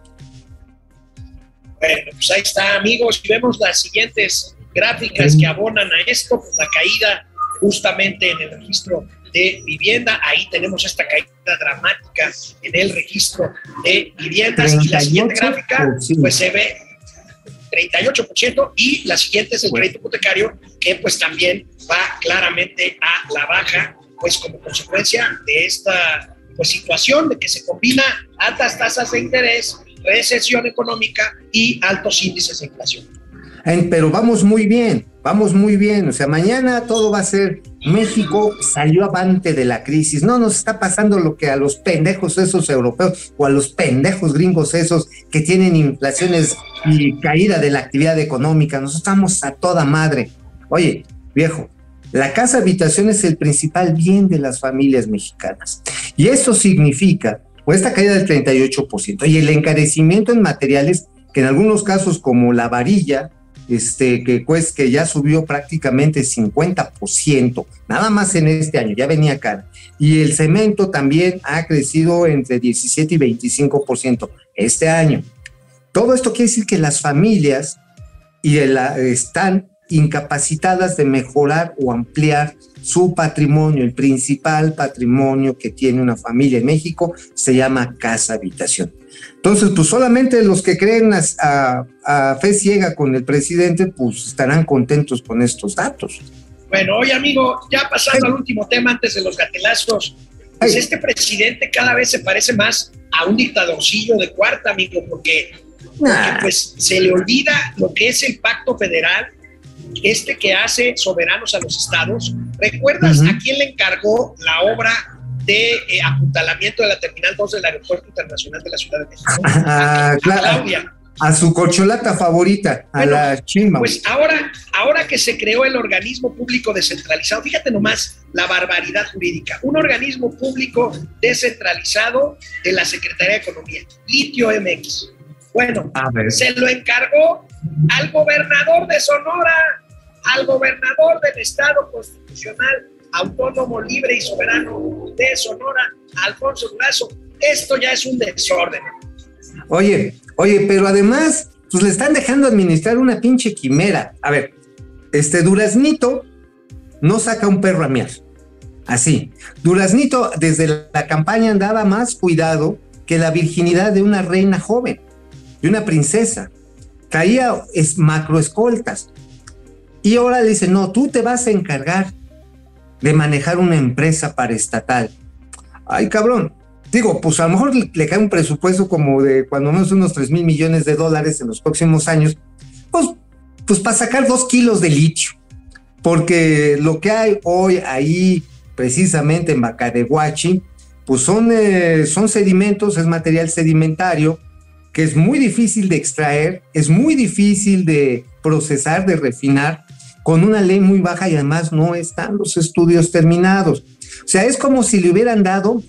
Bueno, pues ahí está, amigos. Vemos las siguientes gráficas que abonan a esto, pues la caída justamente en el registro de vivienda. Ahí tenemos esta caída dramática en el registro de viviendas. Y la siguiente gráfica, 38%. pues se ve 38% y la siguiente es el crédito hipotecario, que pues también va claramente a la baja, pues como consecuencia de esta pues, situación de que se combina altas tasas de interés, recesión económica y altos índices de inflación. Pero vamos muy bien, vamos muy bien. O sea, mañana todo va a ser México salió avante de la crisis. No nos está pasando lo que a los pendejos esos europeos o a los pendejos gringos esos que tienen inflaciones y caída de la actividad económica. Nosotros estamos a toda madre. Oye, viejo, la casa habitación es el principal bien de las familias mexicanas. Y eso significa, o esta caída del 38% y el encarecimiento en materiales que en algunos casos como la varilla, este, que, pues, que ya subió prácticamente 50%, nada más en este año, ya venía acá. Y el cemento también ha crecido entre 17 y 25% este año. Todo esto quiere decir que las familias y están incapacitadas de mejorar o ampliar su patrimonio. El principal patrimonio que tiene una familia en México se llama casa habitación. Entonces, pues solamente los que creen a, fe ciega con el presidente, pues estarán contentos con estos datos. Bueno, oye amigo, ya pasando al último tema antes de los gatelazos, pues este presidente cada vez se parece más a un dictadorcillo de cuarta, amigo, porque, pues se le olvida lo que es el pacto federal, este que hace soberanos a los estados. ¿Recuerdas a quién le encargó la obra de eh, apuntalamiento de la Terminal 2 del Aeropuerto Internacional de la Ciudad de México. Ah, a, Claudia. A su corcholata favorita, a la chimba. Pues ahora, ahora que se creó el organismo público descentralizado, fíjate nomás la barbaridad jurídica, un organismo público descentralizado de la Secretaría de Economía, Litio MX. Bueno, se lo encargó al gobernador de Sonora, al gobernador del Estado Constitucional autónomo, libre y soberano de Sonora, Alfonso Durazo. Esto ya es un desorden. Oye, oye, pero además, pues le están dejando administrar una pinche quimera. A ver, este Duraznito no saca un perro a miar. Así. Duraznito desde la campaña andaba más cuidado que la virginidad de una reina joven, de una princesa. Traía es macroescoltas. Y ahora le dice, no, tú te vas a encargar de manejar una empresa paraestatal. Ay, cabrón. Digo, pues a lo mejor le, cae un presupuesto como de cuando menos unos 3 mil millones de dólares en los próximos años, pues, pues para sacar dos kilos de litio. Porque lo que hay hoy ahí, precisamente en Bacadehuachi, pues son, eh, son sedimentos, es material sedimentario que es muy difícil de extraer, es muy difícil de procesar, de refinar, con una ley muy baja y además no están los estudios terminados. O sea, es como si le hubieran dado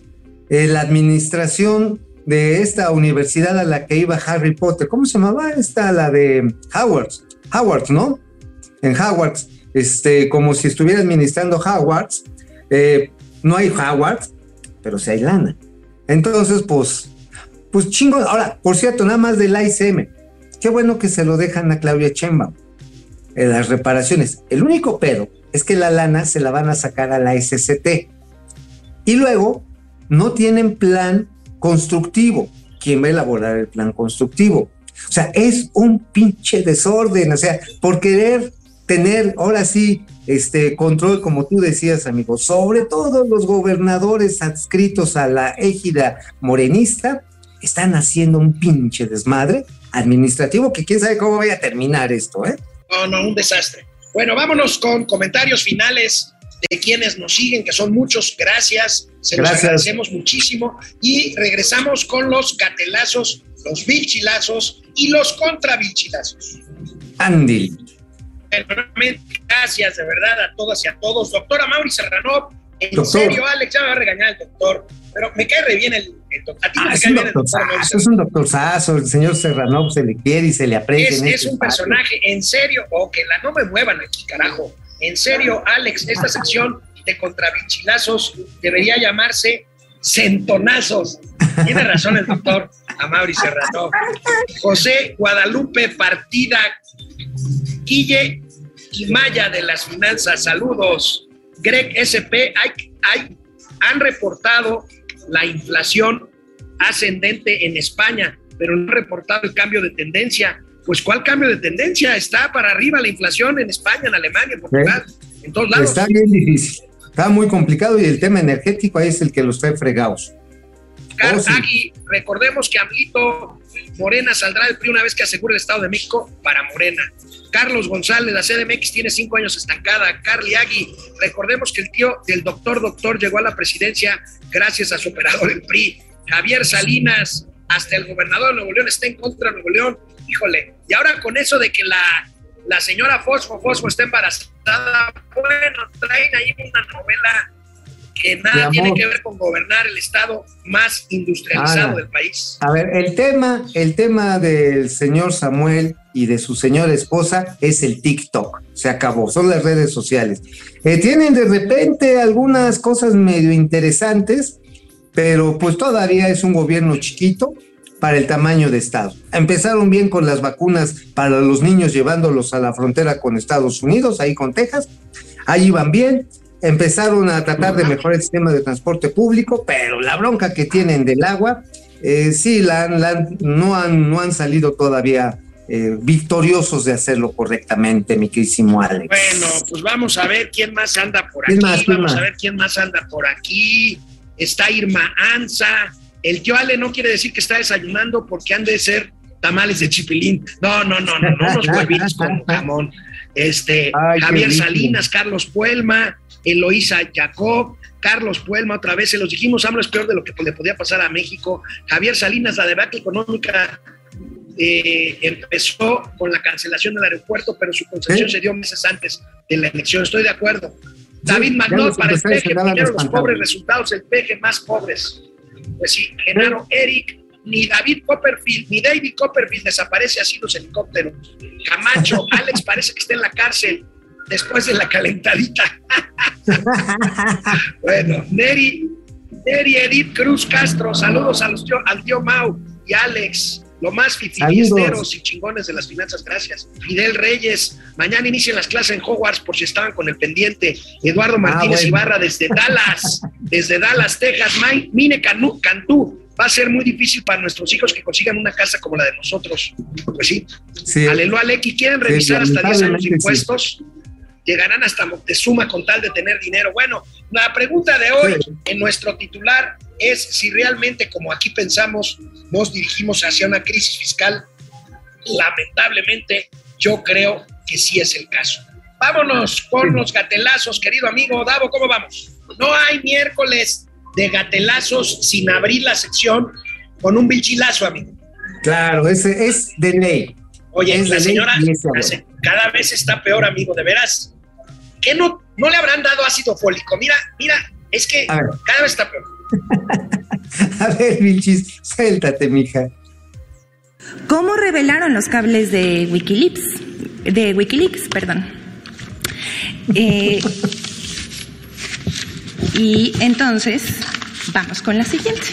eh, la administración de esta universidad a la que iba Harry Potter. ¿Cómo se llamaba esta? La de Howard. Howard, ¿no? En Howard, este, como si estuviera administrando Howard. Eh, no hay Howard, pero sí hay lana. Entonces, pues, pues chingo. Ahora, por cierto, nada más del ICM. Qué bueno que se lo dejan a Claudia Chemba las reparaciones. El único pedo es que la lana se la van a sacar a la SCT. Y luego no tienen plan constructivo. ¿Quién va a elaborar el plan constructivo? O sea, es un pinche desorden. O sea, por querer tener ahora sí este control, como tú decías, amigo, sobre todo los gobernadores adscritos a la égida morenista, están haciendo un pinche desmadre administrativo que quién sabe cómo vaya a terminar esto, ¿eh? No, no, un desastre. Bueno, vámonos con comentarios finales de quienes nos siguen, que son muchos. Gracias, se los agradecemos muchísimo. Y regresamos con los gatelazos, los bichilazos y los contrabichilazos. Andy. Gracias de verdad a todas y a todos. Doctora Mauri Serrano, en serio, Alex, ya me va a regañar el doctor, pero me cae re bien el, doctor. A ti me cae bien el doctor. Es un doctor Sazo, el señor Serrano se le quiere y se le aprecia. Es, es este un personaje, en serio, o que la no me muevan aquí, carajo. En serio, Alex, esta sección de contrabichilazos debería llamarse centonazos. Tiene razón el doctor Amaury Serrano. José Guadalupe Partida Guille y Maya de las Finanzas, saludos. Greg SP, hay, han reportado la inflación ascendente en España, pero no han reportado el cambio de tendencia. Pues, ¿cuál cambio de tendencia? Está para arriba la inflación en España, en Alemania, en Portugal, en todos lados. Está bien difícil, está muy complicado y el tema energético ahí es el que los trae fregados. Carl Oh, sí. Agui, recordemos que Amlito Morena saldrá del PRI una vez que asegure el Estado de México para Morena. Carlos González, la CDMX tiene cinco años estancada. Carly Agui, recordemos que el tío del doctor doctor llegó a la presidencia gracias a su operador el PRI. Javier Salinas, hasta el gobernador de Nuevo León está en contra de Nuevo León. Híjole, y ahora con eso de que la, la señora Fosfo Fosfo está embarazada, bueno, traen ahí una novela que nada tiene que ver con gobernar el estado más industrializado del país. A ver, el tema, el tema del señor Samuel y de su señora esposa es el TikTok. Se acabó, son las redes sociales. Eh, tienen de repente algunas cosas medio interesantes, pero pues todavía es un gobierno chiquito para el tamaño de Estado. Empezaron bien con las vacunas para los niños llevándolos a la frontera con Estados Unidos, ahí con Texas. Ahí van bien. Empezaron a tratar de mejorar el sistema de transporte público, pero la bronca que tienen del agua, eh, sí, la, han- la no, han, no han salido todavía eh, victoriosos de hacerlo correctamente, mi querísimo Alex. Bueno, pues vamos a ver quién más anda por ¿Quién aquí. más, vamos más? a ver quién más anda por aquí. Está Irma Anza. El tío Ale no quiere decir que está desayunando porque han de ser tamales de chipilín. No, no, no, no, no, unos huevitos con jamón. Este, Ay, Javier. Salinas, Carlos Puelma, Eloísa Jacob, Carlos Puelma, otra vez se los dijimos, AMLO es peor de lo que le podía pasar a México. Javier Salinas, la debacle económica eh, empezó con la cancelación del aeropuerto, pero su concesión se dio meses antes de la elección. Estoy de acuerdo. David Magnol para el peje, primero los pobres resultados, el peje más pobres. Pues sí, Genaro Eric, ni David Copperfield, ni David Copperfield desaparece así los helicópteros. Camacho, Alex parece que está en la cárcel después de la calentadita. bueno, Neri, Neri Edith Cruz Castro, saludos a los tío- al tío Mau y Alex, lo más fifiesteros y chingones de las finanzas, gracias. Fidel Reyes, mañana inician las clases en Hogwarts por si estaban con el pendiente. Eduardo Martínez bueno. Ibarra desde Dallas, desde Dallas, Texas. Mai- Mine Canu- Cantú, va a ser muy difícil para nuestros hijos que consigan una casa como la de nosotros. Pues sí, Sí, Aleluya, Aleki, quieren Sí, revisar hasta 10 años de sí. Llegarán hasta Moctezuma con tal de tener dinero. Bueno, la pregunta de hoy en nuestro titular es si realmente, como aquí pensamos, nos dirigimos hacia una crisis fiscal. Lamentablemente, yo creo que sí es el caso. Vámonos con los gatelazos, querido amigo Davo, ¿cómo vamos? No hay miércoles de gatelazos sin abrir la sección con un bichilazo, amigo. claro, ese es de ley. Oye, Es la señora se- cada vez está peor, amigo, de veras. ¿Qué no, no le habrán dado ácido fólico? Mira, mira, es que A ver. cada vez está peor. A ver, Vilchis, suéltate, mija. ¿Cómo revelaron los cables de Wikileaks? De Wikileaks, perdón. Eh, y entonces, vamos con la siguiente.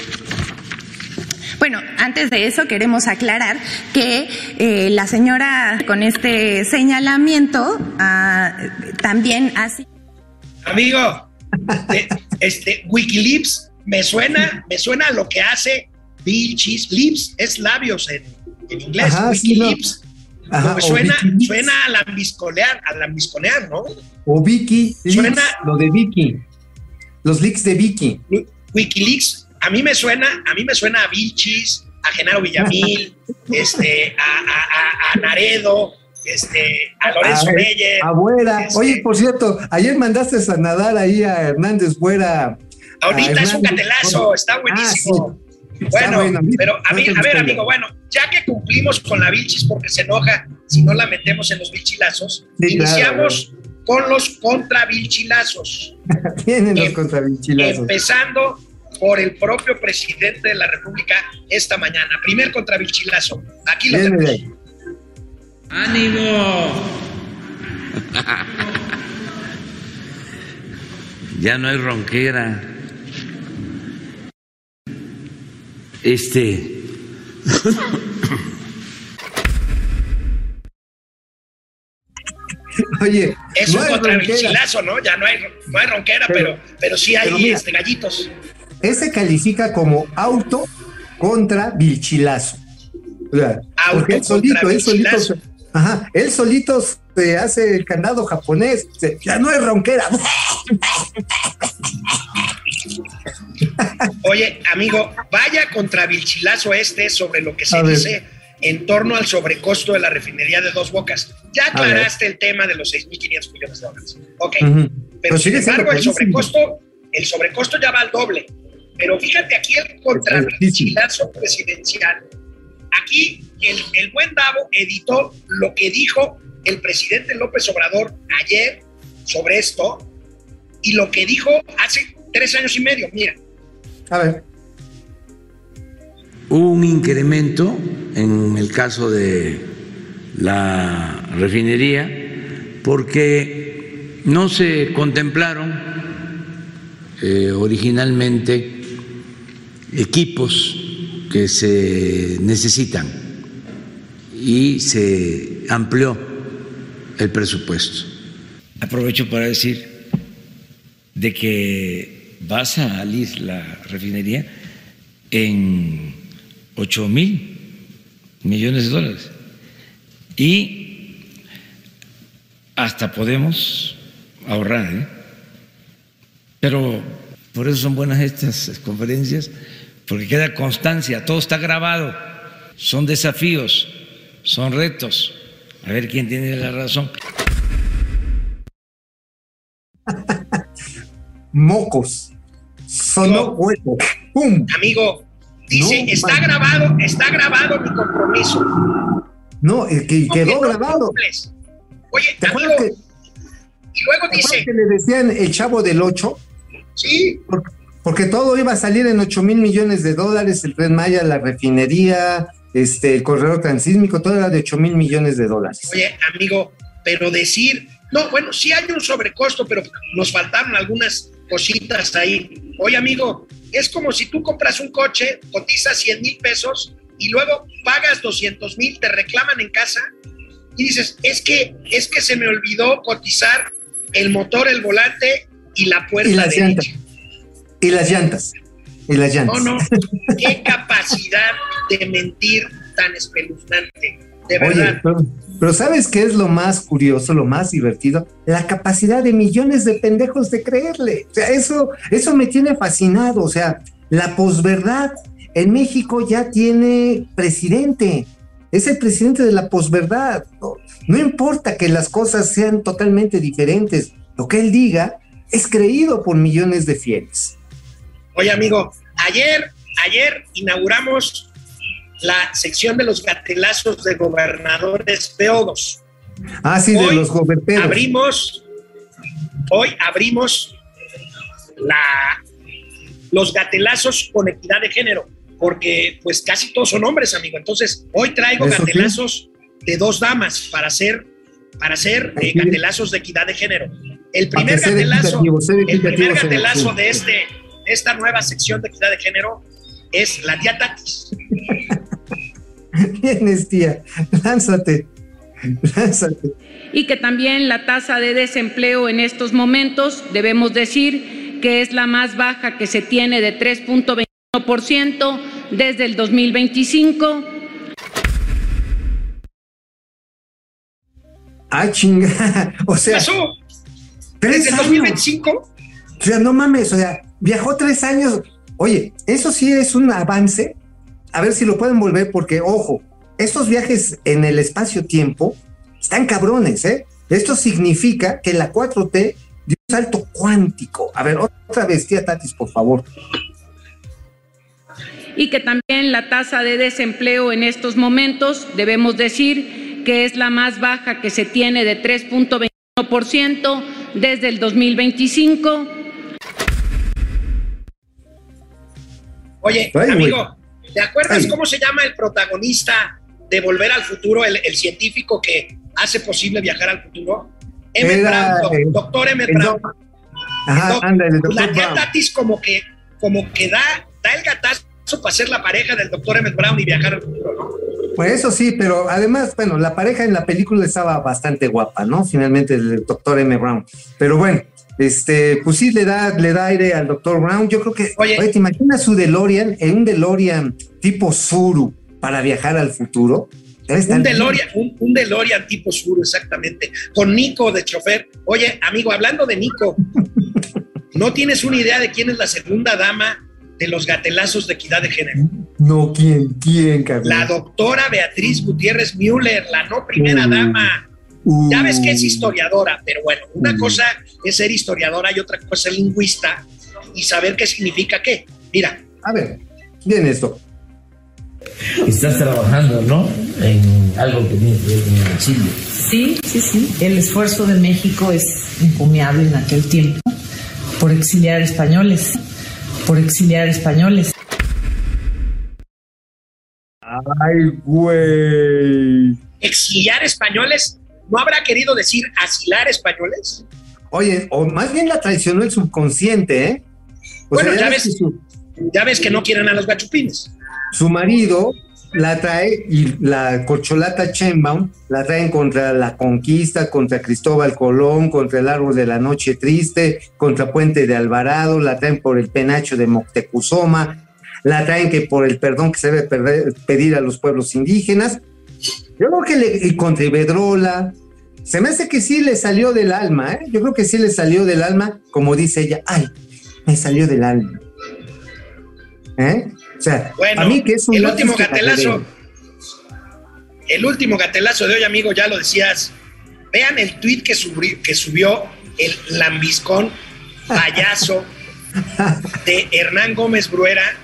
Bueno, antes de eso queremos aclarar que eh, la señora con este señalamiento ah, también hace... Amigo, de- este, Wikileaks me suena, me suena a lo que hace Bill Cheese. Lips es labios en, en inglés. Ajá, sí, no. Wikileaks. Ajá, Pues suena, suena a lambisconear, a ¿no? O Vicky, leaks, Suena- lo de Vicky. Los leaks de Vicky. Wikileaks, a mí me suena, a mí me suena a Vilchis, a Genaro Villamil, este, a, a- a- a Naredo, este, a Lorenzo A Meyer. Abuela. Este- Oye, por cierto, ayer mandaste a nadar ahí a Hernández Buera. Ahorita es un catelazo, está buenísimo. Está Bueno, pero a, mí, a ver, amigo, bueno, ya que cumplimos con la Vilchis porque se enoja si no la metemos en los Vilchilazos, Sí, claro, iniciamos con los contra Vilchilazos. Tienen los Em- contravinchilazos. Empezando por el propio presidente de la República esta mañana. Primer contra Vilchilazo. Aquí lo tenemos. ¡Ánimo! ya no hay ronquera. Este. Oye, Es no un hay contra ronquera. Vilchilazo, ¿no? Ya no hay, no hay ronquera, pero, Pero- pero, sí hay pero mira. este, gallitos. Ese califica como auto contra Vilchilazo. O sea, porque él solito, él solito, ajá, él solito se hace el candado japonés. se- ya no es ronquera. Oye, amigo, vaya contra Vilchilazo este sobre lo que se A ver. dice en torno al sobrecosto de la refinería de Dos Bocas. Ya aclaraste el tema de los 6.500 millones de dólares. Ok. Pero Pero sin embargo, el sobrecosto, el sobrecosto ya va al doble. Pero fíjate aquí el contravichilazo presidencial. Aquí el, el buen Davo editó lo que dijo el presidente López Obrador ayer sobre esto y lo que dijo hace tres años y medio. Mira, A ver, Hubo un incremento en el caso de la refinería porque no se contemplaron eh, originalmente equipos que se necesitan y se amplió el presupuesto. Aprovecho para decir de que va a salir la refinería en 8 mil millones de dólares y hasta podemos ahorrar, ¿eh? pero por eso son buenas estas conferencias, porque queda constancia, todo está grabado, son desafíos, son retos, a ver quién tiene la razón. mocos. Sonó hueco. ¡Pum! amigo, dice, No, está man. grabado, está grabado mi compromiso. No, el que No, quedó grabado. cumples. Oye, ¿Te amigo, que, y luego dice, que le decían el chavo del 8? sí, Porque todo iba a salir en 8 mil millones de dólares, el Tren Maya, la refinería, este, el corredor transísmico, todo era de 8 mil millones de dólares. Oye, amigo, pero decir, no, bueno, sí hay un sobrecosto, pero nos faltaron algunas cositas ahí. Oye, amigo, es como si tú compras un coche, cotizas 100 mil pesos y luego pagas 200 mil, te reclaman en casa y dices, es que, es que se me olvidó cotizar el motor, el volante y la puerta Y las derecha. Y las llantas. Y las No, llantas. no, qué capacidad de mentir tan espeluznante, de Oye, verdad. pero, pero ¿sabes qué es lo más curioso, lo más divertido? La capacidad de millones de pendejos de creerle. O sea, eso, eso me tiene fascinado. O sea, la posverdad en México ya tiene presidente. Es el presidente de la posverdad. No, no importa que las cosas sean totalmente diferentes. Lo que él diga es creído por millones de fieles. Oye, amigo, ayer, ayer inauguramos la sección de los gatelazos de gobernadores feodos. Ah, sí, de Hoy los goberteros. Abrimos, hoy abrimos la, los gatelazos con equidad de género, porque pues casi todos son hombres, amigo. Entonces, hoy traigo sí. gatelazos de dos damas para hacer, para hacer eh, gatelazos de equidad de género. El primer gatelazo, el primer gatelazo de, este, de esta nueva sección de equidad de género es la tía Tatis. Vienes, tía. Lánzate. Lánzate. y que también la tasa de desempleo en estos momentos, debemos decir que es la más baja que se tiene de 3.21% desde el 2025. Ah, chinga. O ¿Qué sea, pasó? tres Desde el años. 2025 O sea, no mames, o sea, viajó tres años. Oye, eso sí es un avance. A ver si lo pueden volver, porque, ojo, estos viajes en el espacio-tiempo están cabrones, ¿eh? Esto significa que la 4T dio un salto cuántico. A ver, otra vez, tía Tatis, por favor. y que también la tasa de desempleo en estos momentos, debemos decir que es la más baja que se tiene de 3.21% desde el 2025. Oye, Ay, amigo, ¿te acuerdas Ay. cómo se llama el protagonista de Volver al Futuro, el, el científico que hace posible viajar al futuro? Emmett Era, Brown, doc- eh, doctor Emmett el Brown. doc- Ajá, Doc, anda, el la tía. Tatis como que, como que da, da el gatazo para ser la pareja del doctor Emmett Brown y viajar al futuro, ¿no? Pues eso sí, pero además, bueno, la pareja en la película estaba bastante guapa, ¿no? Finalmente el doctor M. Brown. Pero bueno, este, pues sí le da, le da aire al doctor Brown. Yo creo que, Oye. oye, ¿te imaginas su DeLorean en un DeLorean tipo Zuru para viajar al futuro? Un. DeLorean, un, un DeLorean tipo sur, exactamente, con Nico de chofer. Oye, amigo, hablando de Nico, ¿no tienes una idea de quién es la segunda dama de los gatelazos de equidad de género? No, ¿quién? ¿Quién, Carlos? La doctora Beatriz Gutiérrez Müller, la no primera dama. Uh, Ya ves que es historiadora, pero bueno, una Mm. cosa es ser historiadora y otra cosa es ser lingüista y saber qué significa qué. Mira, A ver, bien esto. Estás trabajando, ¿no? En algo que tiene que ver con el exilio. Sí, sí, sí. El esfuerzo de México es encomiable en aquel tiempo por exiliar españoles, por exiliar españoles. Ay, güey. exiliar españoles, ¿no habrá querido decir asilar españoles? Oye, o más bien la traicionó el subconsciente, ¿eh? O Bueno, ya ves su, Ya ves que no quieren a los gachupines. su marido la trae y la corcholata Chenbaum la traen contra la conquista, contra Cristóbal Colón, contra el árbol de la noche triste, contra Puente de Alvarado, la traen por el penacho de Moctezuma, la traen que por el perdón que se debe perder- pedir a los pueblos indígenas. Yo creo que le, y contra Iberdrola, se me hace que sí le salió del alma, ¿eh? Yo creo que sí le salió del alma, como dice ella, ay, me salió del alma. ¿Eh? O sea, Bueno, a mí que es un el último gatelazo. El último gatelazo de hoy, amigo, ya lo decías. Vean el tweet que, subri- que subió el lambiscón payaso de Hernán Gómez Bruera.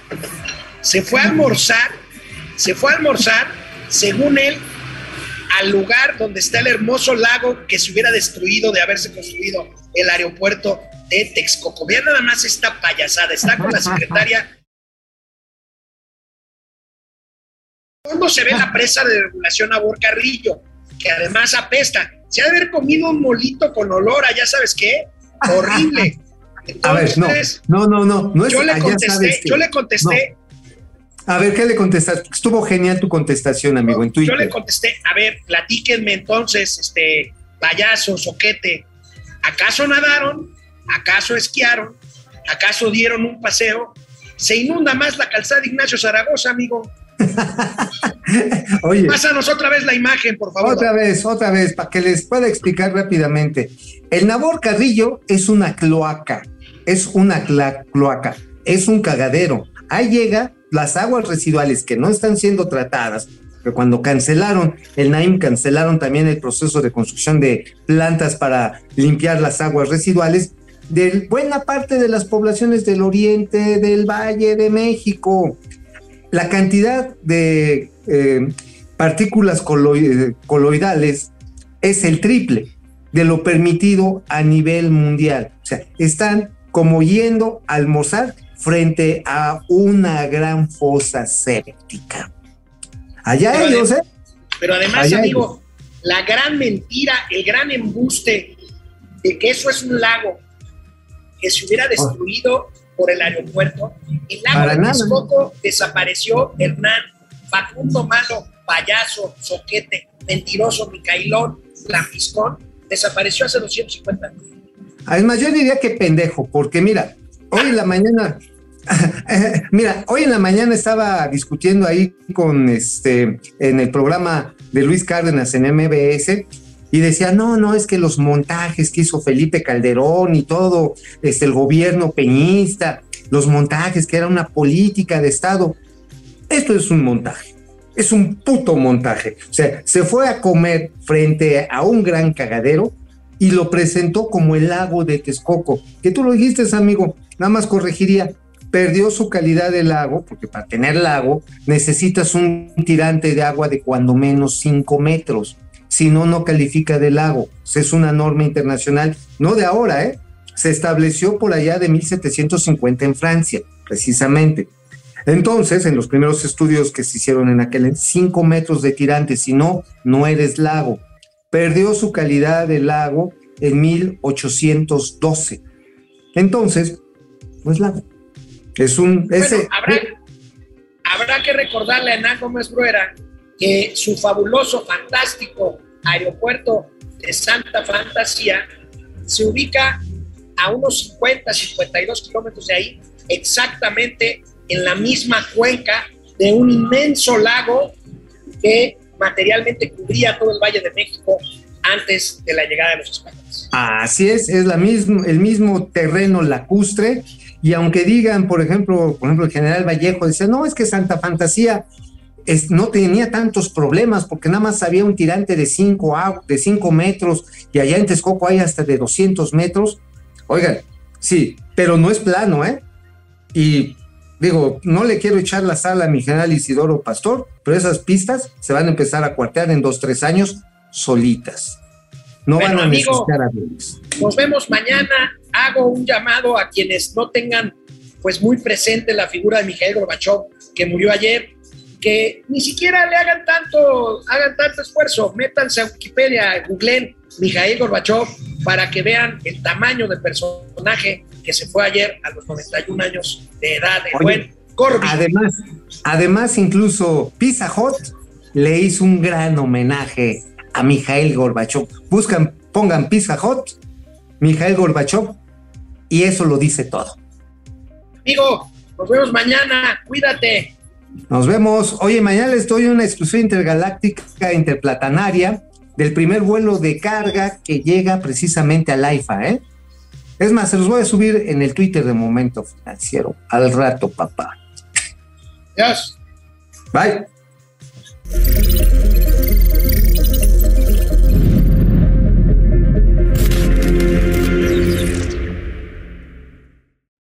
Se fue a almorzar, se fue a almorzar, según él, al lugar donde está el hermoso lago que se hubiera destruido de haberse construido el aeropuerto de Texcoco. Vean nada más esta payasada. Está con la secretaria. fondo se ve la presa de regulación a Carrillo, que además apesta. Se ha de haber comido un molito con olor a ya sabes qué, horrible. A ver, no, no, no, no, no es yo le contesté, yo le contesté, A ver, ¿qué le contestaste? Estuvo genial tu contestación, amigo, en yo le Twitter. contesté, a ver, platíquenme entonces, este, payaso, soquete, ¿acaso nadaron? ¿Acaso esquiaron? ¿Acaso dieron un paseo? Se inunda más la calzada de Ignacio Zaragoza, amigo. Oye, Pásanos otra vez la imagen, por favor. otra vez, otra vez, para que les pueda explicar rápidamente. El Nabor Carrillo es una cloaca, es una cloaca, es un cagadero. Ahí llega las aguas residuales que no están siendo tratadas, que cuando cancelaron el NAIM, cancelaron también el proceso de construcción de plantas para limpiar las aguas residuales de buena parte de las poblaciones del oriente del Valle de México. La cantidad de eh, partículas coloi- coloidales es el triple de lo permitido a nivel mundial. O sea, están como yendo a almorzar frente a una gran fosa séptica. Allá Pero ellos, ¿eh? Pero además, Allá amigo, la gran mentira, el gran embuste de que eso es un lago que se hubiera destruido por el aeropuerto. El lago Para de. Texcoco desapareció Hernán, Facundo Malo, payaso, soquete, mentiroso, Micailón, lambiscón, desapareció hace 250 años. Además, yo diría que pendejo, porque mira, hoy en la mañana, mira, hoy en la mañana estaba discutiendo ahí con este, en el programa de Luis Cárdenas en MBS, y decía, no, no, es que los montajes que hizo Felipe Calderón y todo, este, el gobierno peñista, los montajes, que era una política de Estado. Esto es un montaje, es un puto montaje. O sea, se fue a comer frente a un gran cagadero y lo presentó como el lago de Texcoco, que tú lo dijiste, amigo, nada más corregiría, perdió su calidad de lago, porque para tener lago necesitas un tirante de agua de cuando menos 5 metros, si no, no califica de lago, es una norma internacional, no de ahora, ¿eh? se estableció por allá de 1750 en Francia, precisamente. Entonces, en los primeros estudios que se hicieron en aquel, 5 metros de tirante, si no, no eres lago perdió su calidad de lago en 1812. Entonces, pues. Es un... Ese, Bueno, habrá, habrá que recordarle a Hernán Gómez Bruera que su fabuloso, fantástico aeropuerto de Santa Fantasía se ubica a unos 50, 52 kilómetros de ahí, exactamente en la misma cuenca de un inmenso lago que materialmente cubría todo el Valle de México antes de la llegada de los españoles. Así es, es la el mismo terreno lacustre Y aunque digan, por ejemplo, por ejemplo, el general Vallejo dice, no, es que Santa Fantasía es, no tenía tantos problemas porque nada más había un tirante de 5 de cinco metros y allá en Texcoco hay hasta de 200 metros. Oigan, sí, pero no es plano, ¿eh? Y digo, no le quiero echar la sala a mi general Isidoro Pastor, pero esas pistas se van a empezar a cuartear en dos, tres años solitas. No Bueno, van a amigo, necesitar. Nos vemos mañana. Hago un llamado a quienes no tengan pues muy presente la figura de Mikhail Gorbachev que murió ayer, que ni siquiera le hagan tanto, hagan tanto esfuerzo. Métanse a Wikipedia, googleen Mikhail Gorbachev para que vean el tamaño del personaje que se fue ayer a los 91 años de edad, de Oye, buen Corbyn. Además, además, incluso Pizza Hut le hizo un gran homenaje a Mikhail Gorbachev. Buscan, pongan Pizza Hut, Mikhail Gorbachev, y eso lo dice todo. Amigo, nos vemos mañana. Cuídate. Nos vemos. Oye, mañana les doy una exclusiva intergaláctica interplatanaria del primer vuelo de carga que llega precisamente al AIFA, ¿eh? Es más, se los voy a subir en el Twitter de Momento Financiero. Al rato, papá. Adiós. Bye.